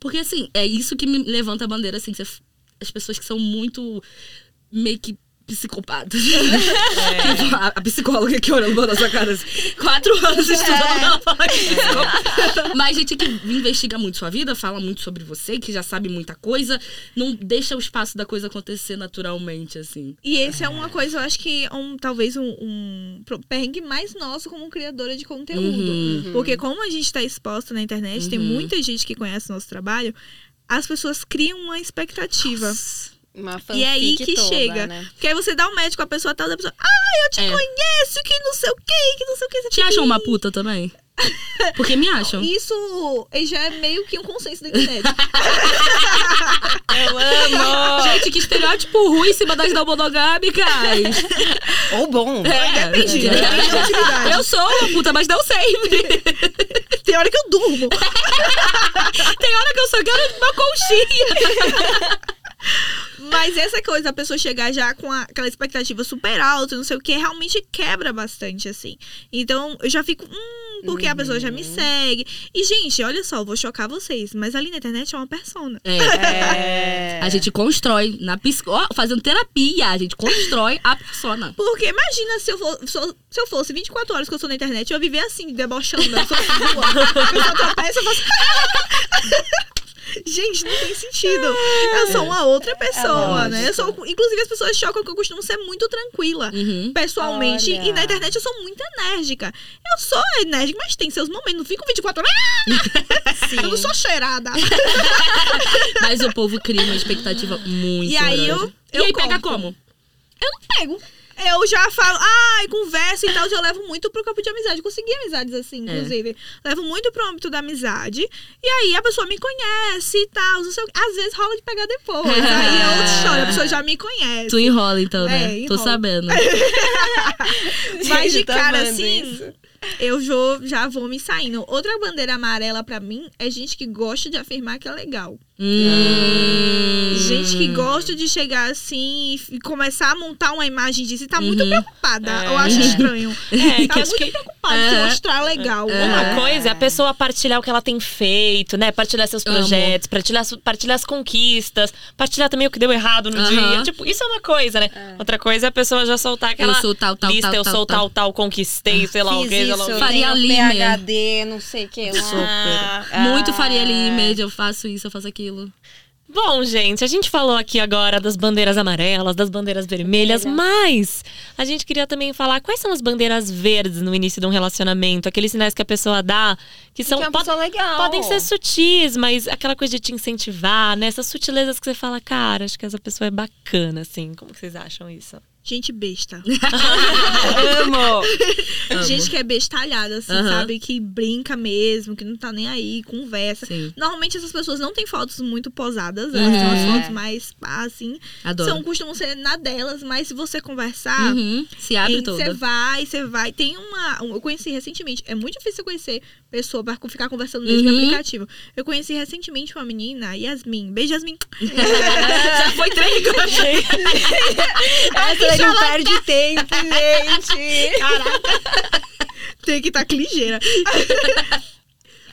Porque assim, é isso que me levanta a bandeira, assim, as pessoas que são muito meio que psicopatas. Tipo, a, a psicóloga que olhando na sua cara assim, quatro anos estudando ela fala que é. <laughs> Mas gente que investiga muito sua vida, fala muito sobre você, que já sabe muita coisa, não deixa o espaço da coisa acontecer naturalmente, assim. E esse é uma coisa, eu acho que é um, talvez um, um perrengue mais nosso como criadora de conteúdo. Uhum. Porque como a gente tá exposta na internet, tem Uhum. muita gente que conhece o nosso trabalho, as pessoas criam uma expectativa. Uma E é aí que toda, chega. Né? Porque aí você dá um médico, a pessoa tal, da pessoa, ah, eu te É. conheço, que não sei o que, que não sei o que. Te acham uma puta também? <laughs> Porque me acham. Isso já é meio que um consenso da internet. <laughs> Eu amo! Gente, que estereótipo ruim em cima das não monogâmicas. <laughs> Ou bom. É, Depende, depende da atividade. Eu sou uma puta, mas não sempre. Tem hora que eu durmo. Tem hora que eu só quero uma conchinha. Mas essa coisa, a pessoa chegar já com a- aquela expectativa super alta, não sei o que, realmente quebra bastante, assim. Então, eu já fico, hum, porque a pessoa já me segue. E, gente, olha só, eu vou chocar vocês, mas ali na internet é uma persona. É. É. A gente constrói na psico... ó, fazendo terapia, a gente constrói a persona. Porque imagina se eu, for, se eu fosse 24 horas que eu sou na internet, eu ia viver assim, debochando. Eu sou assim, rua. A pessoa tropeça, eu faço. <laughs> <laughs> Gente, não tem sentido. Eu sou uma outra pessoa, É né? Eu sou, inclusive, as pessoas chocam que eu costumo ser muito tranquila. Uhum. pessoalmente. Olha. E na internet eu sou muito enérgica. Eu sou enérgica, mas tem seus momentos. Não fico 24 horas. Sim. Eu não sou cheirada. Mas o povo cria uma expectativa muito E aí eu- grande. eu e aí pega como? Eu não pego. Eu já falo, ai, conversa e tal, eu levo muito pro campo de amizade. Consegui amizades assim, inclusive. Levo muito pro âmbito da amizade. E aí a pessoa me conhece e tal. Não sei o quê. Às vezes rola de pegar depois. <laughs> aí é outra história, a pessoa já me conhece. Tu enrola então, né? É, Tô enrola. sabendo. <laughs> <laughs> Mas de cara assim, isso. Eu vou, já vou me saindo. Outra bandeira amarela pra mim é gente que gosta de afirmar que é legal. Hum. Gente que gosta de chegar assim e começar a montar uma imagem disso e tá muito Uhum. preocupada. É. <laughs> Eu acho estranho. É, tá muito que preocupada se É. mostrar legal. Uma coisa é a pessoa partilhar o que ela tem feito, né? Partilhar seus Amo. projetos, partilhar, partilhar as conquistas, partilhar também o que deu errado no Aham. dia. Tipo, isso é uma coisa, né? Outra coisa é a pessoa já soltar aquela Eu sou tal, tal, lista, tal, eu sou tal. tal, tal, conquistei, sei lá o que, quê. Faria Limer. PHD, não sei o que lá. Super. Ah, Muito Faria Limer, eu faço isso, eu faço aquilo. Bom, gente, a gente falou aqui agora das bandeiras amarelas, das bandeiras vermelhas, mas a gente queria também falar quais são as bandeiras verdes no início de um relacionamento, aqueles sinais que a pessoa dá, que são que é uma pod- podem ser sutis, mas aquela coisa de te incentivar, né? Essas sutilezas que você fala, cara, acho que essa pessoa é bacana, assim. Como que vocês acham isso? Gente besta. <laughs> Amo! Gente que é bestalhada, assim, Aham. sabe? Que brinca mesmo, que não tá nem aí, conversa. Sim, Normalmente essas pessoas não têm fotos muito posadas, Uhum. elas têm umas fotos mais, pá, assim. adoro. São, costumam ser na delas, mas se você conversar, Uhum, Se abre Você toda. vai, você vai. Tem uma. um- Eu conheci recentemente. É muito difícil eu conhecer pessoa pra ficar conversando no mesmo Uhum. aplicativo. Eu conheci recentemente uma menina, Yasmin. Beijo, Yasmin. <laughs> <laughs> Já foi três Essa daí não perde tempo, gente! Caraca. Tem que estar tá ligeira.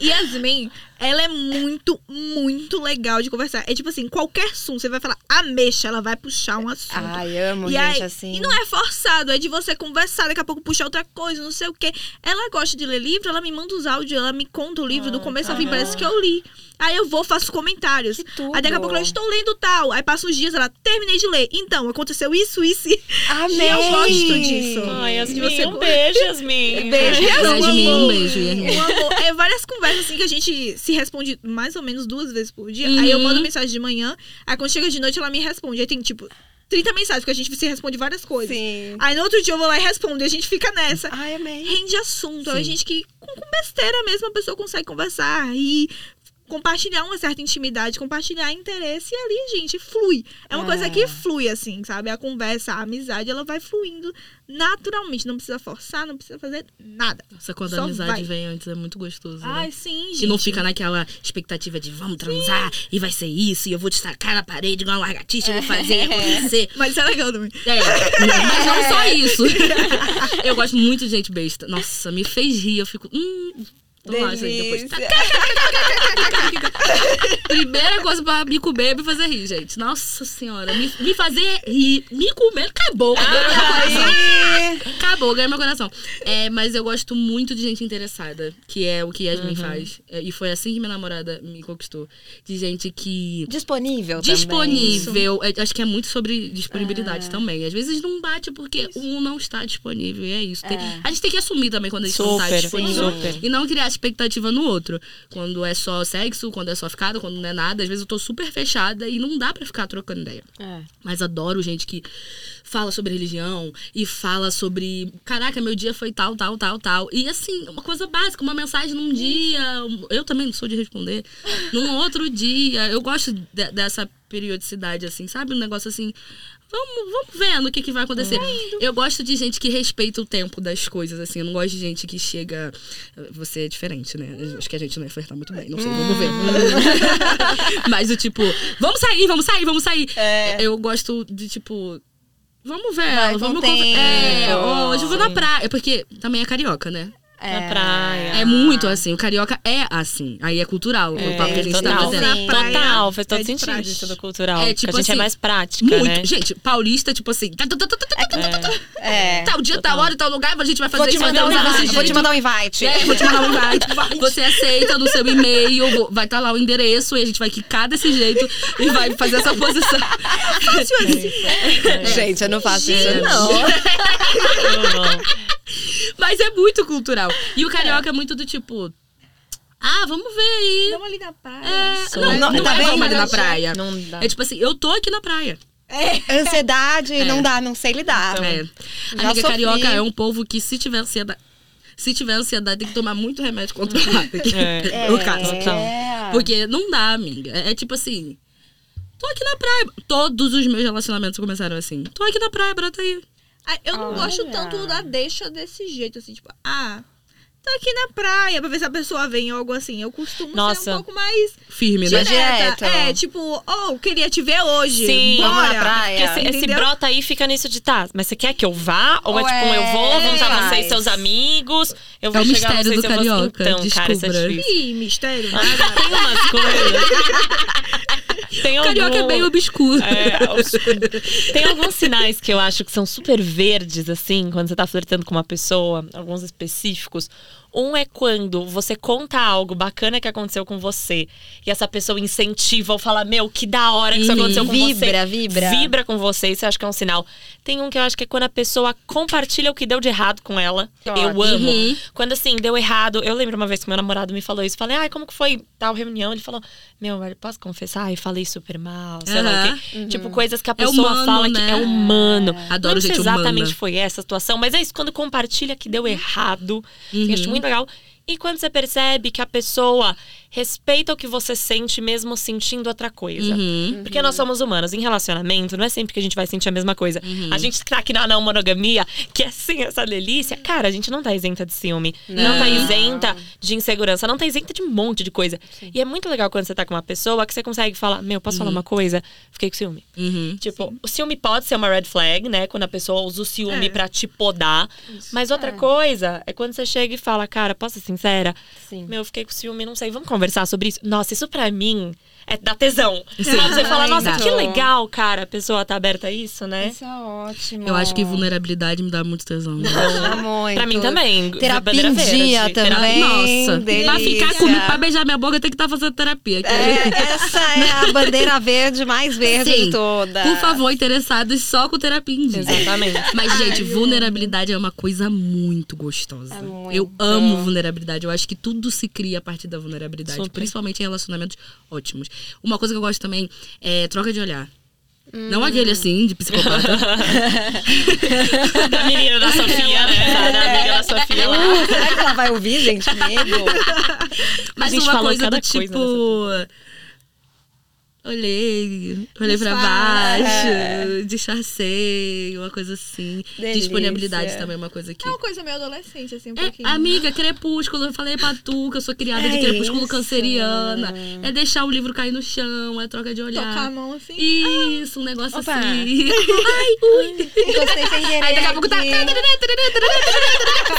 Yasmin, ela é muito, muito legal de conversar. É tipo assim, qualquer assunto, você vai falar ameixa, ela vai puxar um assunto. Ai, amo E gente aí- assim. E não é forçado, é de você conversar, daqui a pouco puxar outra coisa, não sei o quê. Ela gosta de ler livro, ela me manda os áudios, ela me conta o livro do começo ao fim, parece que eu li. Aí eu vou, faço comentários. Que tudo. Aí daqui a pouco eu estou lendo tal. Aí passa uns dias, ela terminei de ler. Então, aconteceu isso, isso e. Amei! eu gosto disso. Ai, Yasmin, você- um beijo, Yasmin. Beijo, Yasmin, um beijo, Yasmin. Um amor. É várias conversas assim que a gente se responde mais ou menos duas vezes por dia. Uhum. Aí eu mando mensagem de manhã, aí quando chega de noite ela me responde. Aí tem tipo 30 mensagens, porque a gente se responde várias coisas. Sim. Aí no outro dia eu vou lá e respondo, e a gente fica nessa. Ai, amei. Rende assunto. Aí a Sim. gente que com, com besteira mesmo a pessoa consegue conversar e compartilhar uma certa intimidade, compartilhar interesse e ali, gente, flui. É uma É. coisa que flui, assim, sabe? A conversa, a amizade, ela vai fluindo naturalmente. Não precisa forçar, não precisa fazer nada. Nossa, quando Só a amizade vai. vem antes é muito gostoso. né? Ai, sim, gente. E não fica naquela expectativa de vamos transar e vai ser isso, e eu vou te tacar na parede igual uma largatixa, eu vou fazer acontecer. Mas isso é legal também. É, mas não só <laughs> isso. eu gosto muito de gente besta. Nossa, me fez rir, eu fico. Hum, depois. <laughs> Primeira coisa pra me comer é me fazer rir, gente. Nossa senhora, me, me fazer rir, me comer, acabou. Ai. Acabou, ganhou meu coração. É, mas eu gosto muito de gente interessada, que é o que Yasmin faz. É, e foi assim que minha namorada me conquistou. De gente que. Disponível. Disponível. É, acho que é muito sobre disponibilidade também. Às vezes não bate porque um não está disponível. E é isso. Tem- É. a gente tem que assumir também quando a gente não está Super, disponível. super. E não criar expectativa no outro. Quando é só sexo, quando é só ficada, quando não é nada. Às vezes eu tô super fechada e não dá pra ficar trocando ideia. É. Mas adoro gente que fala sobre religião e fala sobre. Caraca, meu dia foi tal, tal, tal, tal. E assim, uma coisa básica, uma mensagem num dia. Eu também não sou de responder. Num outro dia. Eu gosto de- dessa periodicidade, assim, sabe? Um negócio assim. Vamos, vamos vendo o que, que vai acontecer. Eu gosto de gente que respeita o tempo das coisas, assim. Eu não gosto de gente que chega. Você é diferente, né? Acho que a gente não ia flertar muito bem. Não sei, vamos ver. <laughs> Mas o tipo, vamos sair, vamos sair, vamos sair. É. Eu gosto de, tipo. Vamos ver, Vai vamos tempo. conver- É, hoje eu vou na praia. Porque também é carioca, né? É, na praia. É muito assim. O carioca é assim. Aí é cultural. É, o papo que a gente tá total, tá fazendo. Praia, total, faz é todo é sentido isso tudo cultural. É, tipo a gente é assim, é mais prática. Né? Muito. Né? Gente, paulista, tipo assim. É. Tal dia, tá, tal hora, tal lugar, a gente vai fazer vou isso. Um vou te mandar um invite. É, vou te mandar um invite. <laughs> Você aceita no seu e-mail, vai estar tá lá o endereço e a gente vai quicar desse jeito e vai fazer essa posição. Fácil assim. É, gente, eu não faço isso. Não. <laughs> não. Mas é muito cultural. E o carioca é muito do tipo. Ah, vamos ver aí. Vamos ali na praia. É, não, não, Não, tá é vamos ali na praia. Não dá. É tipo assim, eu tô aqui na praia. Ansiedade, não dá, não sei lidar. Então, É. Amiga sofri. carioca é um povo que se tiver ansiedade. Se tiver ansiedade, tem que tomar muito remédio controlado. É. <laughs> No caso. É. Porque não dá, amiga. É, é tipo assim. Tô aqui na praia. Todos os meus relacionamentos começaram assim. Tô aqui na praia, brota aí. Ah, eu não Olha. gosto tanto da deixa desse jeito, assim, tipo, ah, tô aqui na praia, pra ver se a pessoa vem ou algo assim. Eu costumo ser Nossa. um pouco mais Firme, né? direta. É, tipo, oh, queria te ver hoje. Sim. Bora. Vamos na praia. Porque esse, esse brota aí fica nisso de tá, mas você quer que eu vá? Ou, é Ou tipo, um é- eu vou, vão estar faz. você e seus amigos, eu vou É o chegar, mistério do eu vou... carioca, Então, cara, isso é descubra. difícil. Ih, mistério. Ah, tem umas coisas. <laughs> Tem O carioca é algum- bem obscuro. É, os- <laughs> Tem alguns sinais que eu acho que são super verdes, assim, quando você tá flertando com uma pessoa, alguns específicos. Um é quando você conta algo bacana que aconteceu com você e essa pessoa incentiva ou fala: Meu, que da hora que isso Uhum. aconteceu com você. Vibra, vibra. Vibra com você, isso eu acho que é um sinal. Tem um que eu acho que é quando a pessoa compartilha o que deu de errado com ela. Eu amo. Uhum. Quando assim, deu errado. Eu lembro uma vez que meu namorado me falou isso. Falei, ai, como que foi tal reunião? Ele falou, meu, posso confessar? Ai, falei super mal, sei lá o quê. Tipo, coisas que a É pessoa humano, fala né? que é humano. Adoro não sei gente se exatamente humana. foi essa a situação, mas é isso, quando compartilha que deu errado. Uhum. Eu acho muito legal. E quando você percebe que a pessoa respeita o que você sente, mesmo sentindo outra coisa. Uhum. Porque nós somos humanos. Em relacionamento, não é sempre que a gente vai sentir a mesma coisa. Uhum. A gente tá aqui na não monogamia, que é sim essa delícia. Cara, a gente não tá isenta de ciúme. Não, tá isenta de insegurança. Não tá isenta de um monte de coisa. E é muito legal quando você tá com uma pessoa que você consegue falar: Meu, posso falar uma coisa? Fiquei com ciúme. Uhum. Tipo, o ciúme pode ser uma red flag, né? Quando a pessoa usa o ciúme É. pra te podar. Mas outra coisa é quando você chega e fala, cara, posso ser sincera? Sim. Meu, eu fiquei com ciúme, não sei, vamos conversar sobre isso? Nossa, isso pra mim é da tesão. Quando você fala, nossa, que legal, cara, a pessoa tá aberta a isso, né? Isso é ótimo. Eu acho que vulnerabilidade me dá muito tesão. Dá muito. Pra mim também. Terapia em verde, dia também. Nossa, delícia. pra ficar comigo, pra beijar minha boca, tem que estar fazendo terapia. É, essa é a bandeira verde mais verde Sim. de toda. Por favor, interessados só com terapia em dia. Exatamente. Mas, gente, vulnerabilidade é uma coisa muito gostosa. É muito. Eu amo vulnerabilidade. Eu acho que tudo se cria a partir da vulnerabilidade. Super. Principalmente em relacionamentos ótimos. Uma coisa que eu gosto também é troca de olhar. Hum. Não aquele assim, de psicopata. <laughs> da menina da Sofia, né? Da amiga da Sofia lá. Uh, será que ela vai ouvir, gente? Medo. Mas gente uma falou coisa cada do coisa tipo. Olhei, olhei pra Disfarce. baixo, disfarcei, uma coisa assim. Delícia. Disponibilidade também é uma coisa que. É uma coisa meio adolescente, assim, um É, pouquinho. amiga, crepúsculo. Eu falei pra tu que eu sou criada de É crepúsculo isso. canceriana. É deixar o livro cair no chão, é troca de olhar. Tocar a mão assim. Isso, um negócio Opa. assim. <laughs> Ai, ui. Encostei sem querer. Aí daqui a pouco tá.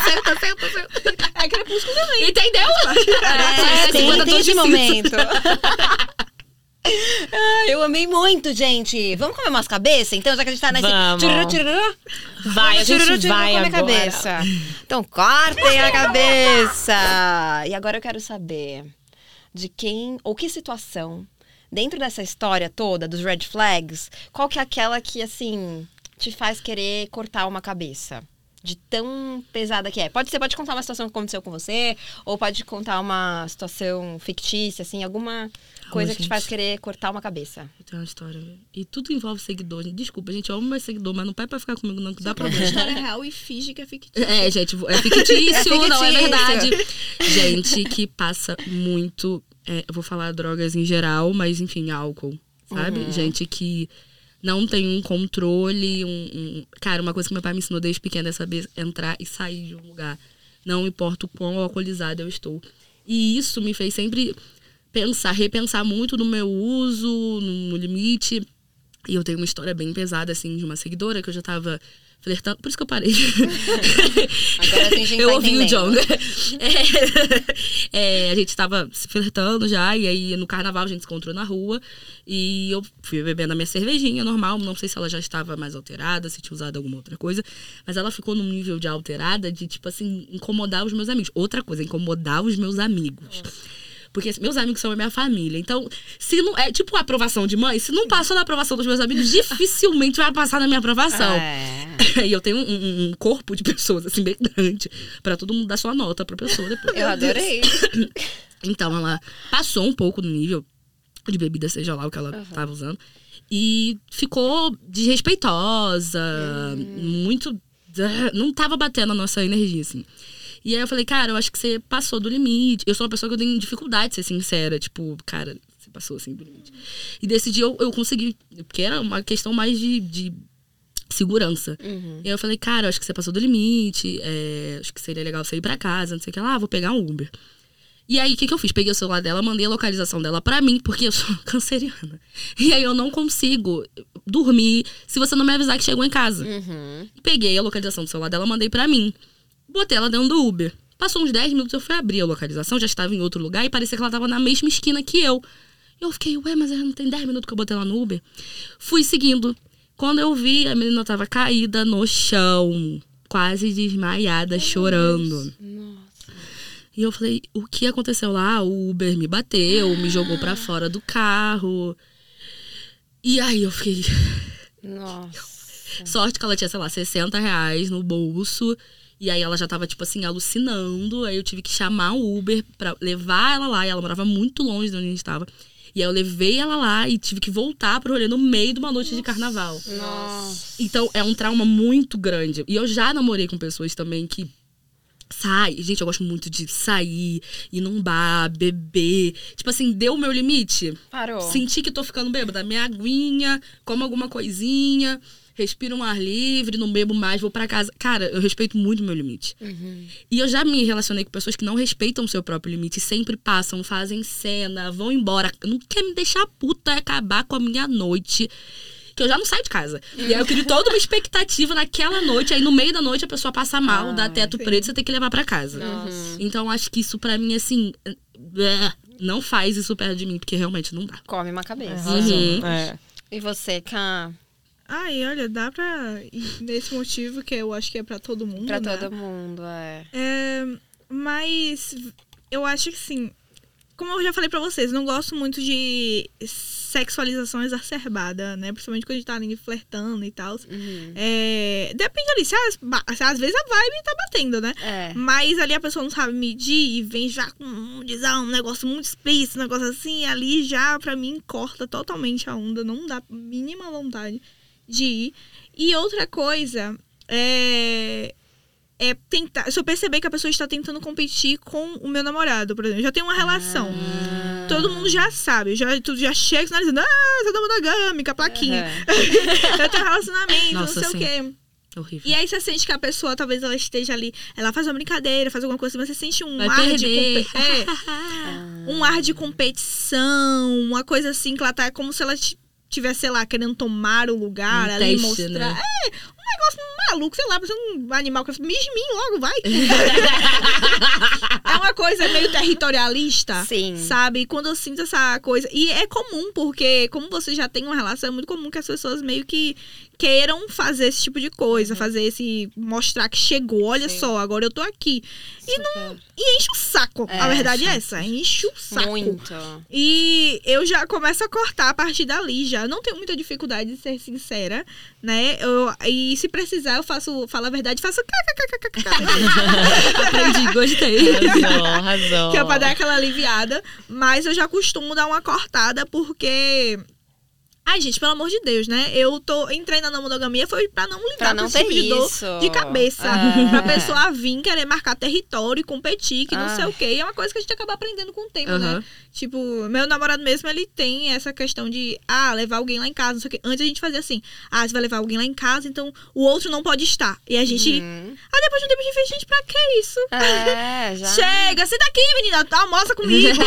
Senta, senta, senta. É crepúsculo também. Entendeu? <laughs> É, tem, 50 tem de esse momento. <laughs> Ah, eu amei muito, gente. Vamos comer umas cabeças? Então, já que a gente tá nesse. Vamos. Tchururu, tchururu? Vai, a gente Tchururu, vai agora. cabeça. Então, cortem a cabeça. E agora eu quero saber de quem ou que situação dentro dessa história toda dos red flags, qual que é aquela que assim te faz querer cortar uma cabeça? De tão pesada que é. Pode ser, pode contar uma situação que aconteceu com você, ou pode contar uma situação fictícia, assim, alguma coisa que te faz querer cortar uma cabeça. Eu tenho uma história. E tudo envolve seguidor. Desculpa, gente, eu amo meu seguidor, mas não pede pra ficar comigo, não, que dá Uma problema. história <laughs> real e finge que é fictícia. É, gente, é fictício, <laughs> não é fictício. verdade. Gente que passa muito. é, eu vou falar drogas em geral, mas enfim, álcool, sabe? Gente que não tem um controle. Um, um- Cara, uma coisa que meu pai me ensinou desde pequena é saber entrar e sair de um lugar. Não importa o quão alcoolizada eu estou. E isso me fez sempre pensar, repensar muito no meu uso, no, limite. E eu tenho uma história bem pesada, assim, de uma seguidora que eu já tava flertando. Por isso que eu parei. <laughs> Agora a gente <laughs> eu tá ouvi o. John. <laughs> É, é, a gente tava se flertando já, e aí no carnaval a gente se encontrou na rua. E eu fui bebendo a minha cervejinha normal. Não sei se ela já estava mais alterada, se tinha usado alguma outra coisa. Mas ela ficou num nível de alterada de, tipo assim, incomodar os meus amigos. Outra coisa, incomodar os meus amigos. Porque meus amigos são a minha família. Então, se não. É tipo a aprovação de mãe, se não passou na aprovação dos meus amigos, <laughs> dificilmente vai passar na minha aprovação. É. <laughs> e eu tenho um, um- corpo de pessoas, assim, bem grande. Pra todo mundo dar sua nota pra pessoa depois. Eu adorei. <coughs> Então, ela passou um pouco no nível de bebida, seja lá o que ela tava usando. E ficou desrespeitosa, muito. Não tava batendo a nossa energia, assim. E aí eu falei, cara, eu acho que você passou do limite. Eu sou uma pessoa que eu tenho dificuldade de ser sincera. Tipo, cara, você passou assim do limite. E desse dia eu, eu consegui, porque era uma questão mais de, de segurança. E aí eu falei, cara, eu acho que você passou do limite, é, acho que seria legal você ir pra casa, não sei o que lá, ah, vou pegar um Uber. E aí, o que, que eu fiz? Peguei o celular dela, mandei a localização dela pra mim, porque eu sou <laughs> canceriana. E aí eu não consigo dormir se você não me avisar que chegou em casa. Uhum. Peguei a localização do celular dela, mandei pra mim. Botei ela dentro do Uber. Passou uns 10 minutos, eu fui abrir a localização, já estava em outro lugar e parecia que ela tava na mesma esquina que eu. Eu fiquei, ué, mas não tem 10 minutos que eu botei ela no Uber? Fui seguindo. Quando eu vi, a menina tava caída no chão, quase desmaiada, chorando. E eu falei, o que aconteceu lá? O Uber me bateu, me jogou pra <gasps> fora do carro. E aí eu fiquei. Nossa. Sorte que ela tinha, sei lá, 60 reais no bolso. E aí ela já tava, tipo assim, alucinando. Aí eu tive que chamar o Uber pra levar ela lá. E ela morava muito longe de onde a gente tava. E aí eu levei ela lá e tive que voltar pro rolê no meio de uma noite de carnaval. Nossa. Então é um trauma muito grande. E eu já namorei com pessoas também que sai. Gente, eu gosto muito de sair, ir num bar, beber. Tipo assim, deu o meu limite. Parou. Senti que tô ficando bêbada. Minha aguinha, como alguma coisinha, respiro um ar livre, não bebo mais, vou pra casa. Cara, eu respeito muito o meu limite. E eu já me relacionei com pessoas que não respeitam o seu próprio limite, sempre passam, fazem cena, vão embora. Não quer me deixar puta e acabar com a minha noite. Que eu já não saio de casa. E aí eu crio toda uma expectativa naquela noite, aí no meio da noite a pessoa passa mal, dá teto preto, você tem que levar pra casa. Então acho que isso pra mim, assim. é, Não faz isso perto de mim, porque realmente não dá. Come uma cabeça. Uhum. É. E você, Ai, olha, dá pra. Nesse motivo que eu acho que é pra todo mundo. Pra né? todo mundo, é. É, mas eu acho que sim. Como eu já falei pra vocês, não gosto muito de sexualização exacerbada, né? Principalmente quando a gente tá ali flertando e tal. Uhum. É, depende ali, se, as, se às vezes a vibe tá batendo, né? É. Mas ali a pessoa não sabe medir e vem já com um, diz, ah, um negócio muito explícito, um negócio assim, ali já, pra mim, corta totalmente a onda, não dá mínima vontade de ir. E outra coisa é. É tentar. Se eu perceber que a pessoa está tentando competir com o meu namorado, por exemplo, já tem uma relação. Ah. Todo mundo já sabe, já, tu já chega sinalizando, ah, você tá monogâmica, plaquinha. É. eu tenho relacionamento, Nossa, não sei sim. o quê. Horrível. E aí você sente que a pessoa, talvez ela esteja ali, ela faz uma brincadeira, faz alguma coisa, mas você sente um Vai ar perder. de compe- é, <laughs> um ar de competição, uma coisa assim que ela tá como se ela tivesse, sei lá, querendo tomar o lugar Um ali, teste, mostrar. né? É, negócio maluco, sei lá, parece um animal que mija em mim logo, vai. <laughs> é uma coisa meio territorialista. Sim. Sabe? Quando eu sinto essa coisa. E é comum, porque como você já tem uma relação, é muito comum que as pessoas meio que queiram fazer esse tipo de coisa, fazer esse. mostrar que chegou, olha Sim. só, agora eu tô aqui. E, não, e enche o saco. É, a verdade é essa, enche o saco. Muito. E eu já começo a cortar a partir dali já. Não tenho muita dificuldade de ser sincera, né? Eu, e se precisar, eu faço, falo a verdade, faço <laughs> Aprendi, gostei. <laughs> Arrasou, arrasou. que é pra dar aquela aliviada. Mas eu já costumo dar uma cortada porque. Ai, gente, pelo amor de Deus, né? Eu tô entrei na monogamia foi pra não lidar Pra não com esse ter tipo de dor isso. de cabeça. É. Pra pessoa vir querer marcar território e competir, que não Ah. sei o quê. E é uma coisa que a gente acaba aprendendo com o tempo, né? Tipo, meu namorado mesmo, ele tem essa questão de, ah, levar alguém lá em casa, não sei o quê. Antes a gente fazia assim, ah, você vai levar alguém lá em casa, então o outro não pode estar. E a gente. Hum. Aí depois de um tempo a gente fez, gente, pra que isso? É, <laughs> já. Chega, senta aqui, menina, almoça comigo. <laughs>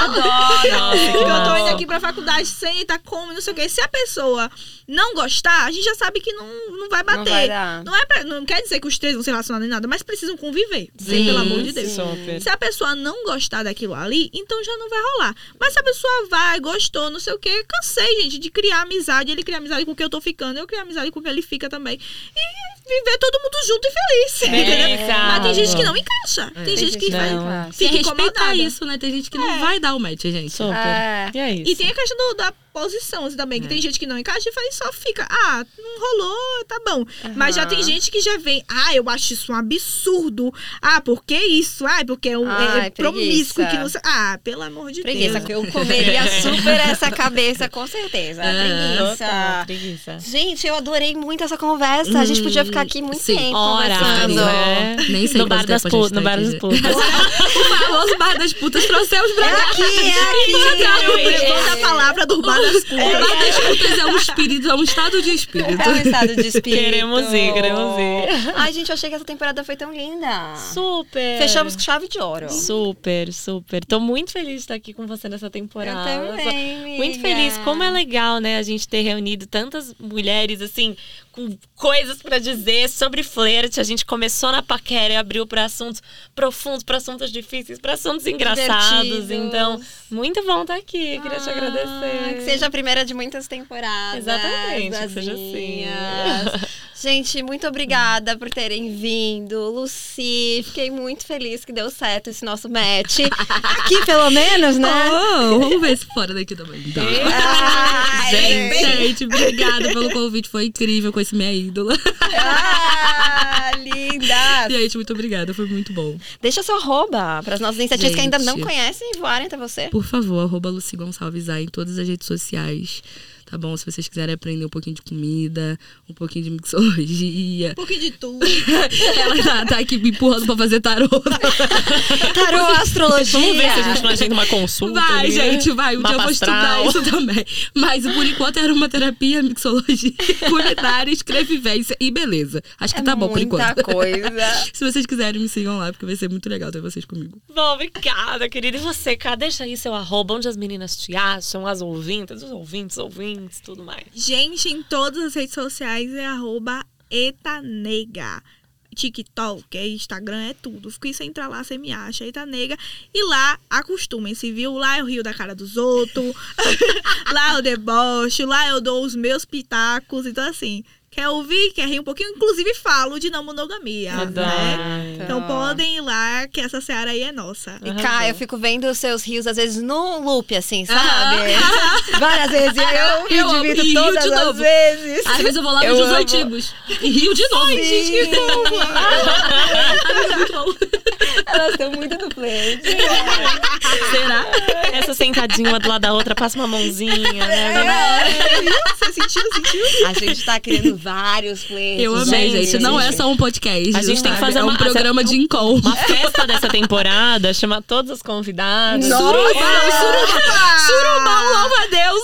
Adoro. <laughs> Nossa, que Porque eu tô indo aqui pra faculdade, senta, come, não sei o quê. Se a pessoa não gostar, a gente já sabe que não, não vai bater. Não vai dar. Não é pra- não quer dizer que os três vão se relacionar nem nada, mas precisam conviver. Sim, pelo amor de Deus. Super. Se a pessoa não gostar daquilo ali, então já não vai rolar. Mas se a pessoa vai, gostou, não sei o quê, cansei, gente, de criar amizade. Ele cria amizade com quem eu tô ficando, eu crio amizade com quem ele fica também. E viver todo mundo junto e feliz. entendeu? Exato. Mas tem gente que não encaixa. Tem, Tem gente que gente vai, que não. não. Se fica respeitar isso, né? Tem gente que não vai dar o match, gente. Super. É. E é isso. E tem a questão do- da posição assim, também, que tem gente que não encaixa e faz, só fica, ah, não rolou, tá bom. Mas já tem gente que já vem, ah, eu acho isso um absurdo. Ah, por que isso? Ah, porque é, um, é- Ai, é promíscuo preguiça. que não sei. Ah, pelo amor de Preguiça, Deus. que eu comeria super essa cabeça, com certeza. Total, Preguiça. preguiça. Gente, eu adorei muito essa conversa. a gente podia ficar aqui muito sim. tempo Horas, conversando. né? Nem sei No bar das a gente putas. tá No bar aqui, das putas. <laughs> O famoso bar das putas trouxemos pra É cá. aqui, é aqui. Toda a palavra do bar das O bar das é um espírito, é um estado de espírito. É um estado de espírito. Queremos ir, queremos ir. Ai, gente, eu achei que essa temporada foi tão linda. Super. Fechamos com chave de ouro. Super, super. Tô muito feliz de estar aqui com você nessa temporada. Eu também, amiga. Muito feliz. Como é legal, né, a gente ter reunido tantas mulheres, assim, com coisas pra dizer sobre flerte. A gente começou na paquera e abriu pra assuntos profundos, pra assuntos difíceis, pra assuntos engraçados. Divertidos. Então, muito bom estar aqui. Queria te Ah, agradecer. Que seja a primeira de muitas temporadas. Exatamente, que seja assim. <laughs> Gente, muito obrigada por terem vindo. Lucy, fiquei muito feliz que deu certo esse nosso match. Aqui, pelo menos, né? <laughs> Oh, vamos ver se fora daqui também. Dá. <laughs> Ai, Gente, obrigada pelo convite. Foi incrível conhecer minha ídola. Ah, linda! Gente, muito obrigada. Foi muito bom. Deixa seu arroba para as nossas iniciativas que ainda não Gente. conhecem e voarem até você. Por favor, arroba Lucy Gonçalves aí em todas as redes sociais. Tá bom? Se vocês quiserem aprender um pouquinho de comida, um pouquinho de mixologia. Um pouquinho de tudo. <laughs> Ela tá, tá aqui me empurrando pra fazer tarô. <laughs> Tarô, astrologia. Vamos ver se a gente não agenda uma consulta. Vai, ali, né? gente, vai. Um dia eu Mapa vou estudar astral. isso também. Mas por enquanto era uma terapia, mixologia, <laughs> culinária, escrevivência e beleza. Acho que tá bom por É Muita enquanto. coisa. Se vocês quiserem, me sigam lá, porque vai ser muito legal ter vocês comigo. Bom, obrigada, querida. E você, cara, deixa aí seu arroba, onde as meninas te acham, as ouvintes, os ouvintes, ouvintes, tudo mais. Gente, em todas as redes sociais é arroba etanega. TikTok, é Instagram, é tudo. Fico você entrar lá, você me acha, Etanega. E lá, acostumem-se, viu? Lá eu rio da cara dos outros. <laughs> lá eu debocho, lá eu dou os meus pitacos. Então, assim, quer ouvir, quer rir um pouquinho? Inclusive falo de não monogamia, né? Então podem ir lá, que essa seara aí é nossa. E cá, eu fico vendo os seus rios, às vezes, no loop, assim, sabe? <laughs> Várias vezes. E eu me Eu amo. divido rio todas de as novo. vezes. Às vezes eu vou lá Eu ver os amo. antigos. E rio de novo. Sim. Muito bom. <laughs> Elas estão muito no play. Será? Essa sentadinha uma do lado da outra, passa uma mãozinha, né? Você sentiu, sentiu? A gente tá criando vários plays. Eu amei, Gente, gente. Não é só um podcast. A gente tem que sabe? fazer é um uma- programa de encom. Uma festa dessa temporada, chamar todos os convidados. Surubão, louva a Deus.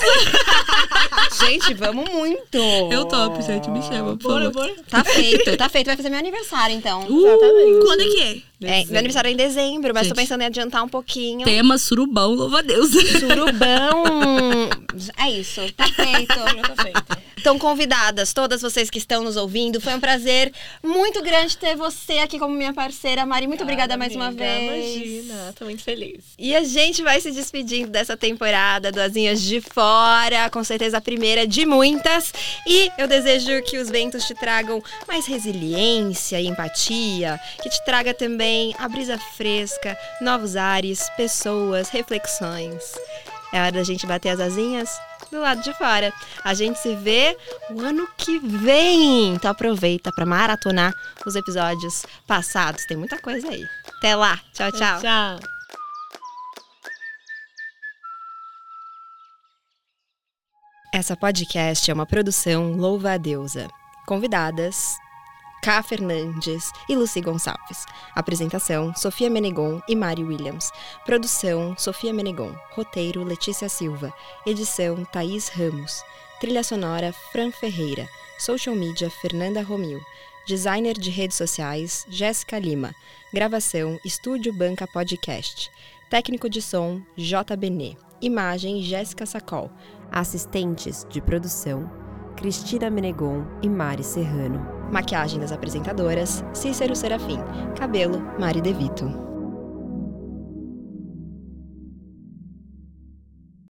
Gente, vamos muito. Eu topo, gente. Me chama, por Bora, favor. bora. Tá feito, tá feito. Vai fazer meu aniversário, então. Uh, Quando é que é? É, meu aniversário é em dezembro, mas tô Gente. pensando em adiantar um pouquinho. Tema surubão, louva a Deus. Surubão. É isso, tá feito. <laughs> Estão convidadas, todas vocês que estão nos ouvindo. Foi um prazer muito grande ter você aqui como minha parceira, Mari. Muito obrigada mais uma Amiga, vez. Imagina, tô muito feliz. E a gente vai se despedindo dessa temporada do Asinhas de Fora, com certeza a primeira de muitas. E eu desejo que os ventos te tragam mais resiliência e empatia, que te traga também a brisa fresca, novos ares, pessoas, reflexões. É hora da gente bater as asinhas do lado de fora. A gente se vê o ano que vem. Então aproveita para maratonar os episódios passados. Tem muita coisa aí. Até lá. Tchau, tchau. Tchau. Essa podcast é uma produção Louva a Deusa. Convidadas: Ká Fernandes e Lucy Gonçalves. Apresentação: Sofia Menegon e Mari Williams. Produção: Sofia Menegon. Roteiro: Letícia Silva. Edição: Thaís Ramos. Trilha sonora: Fran Ferreira. Social media: Fernanda Romil. Designer de redes sociais: Jéssica Lima. Gravação: Estúdio Banca Podcast. Técnico de som: J. Benê. Imagem: Jéssica Sacol. Assistentes de produção: Cristina Menegon e Mari Serrano. Maquiagem das apresentadoras: Cícero Serafim. Cabelo: Mari Devito.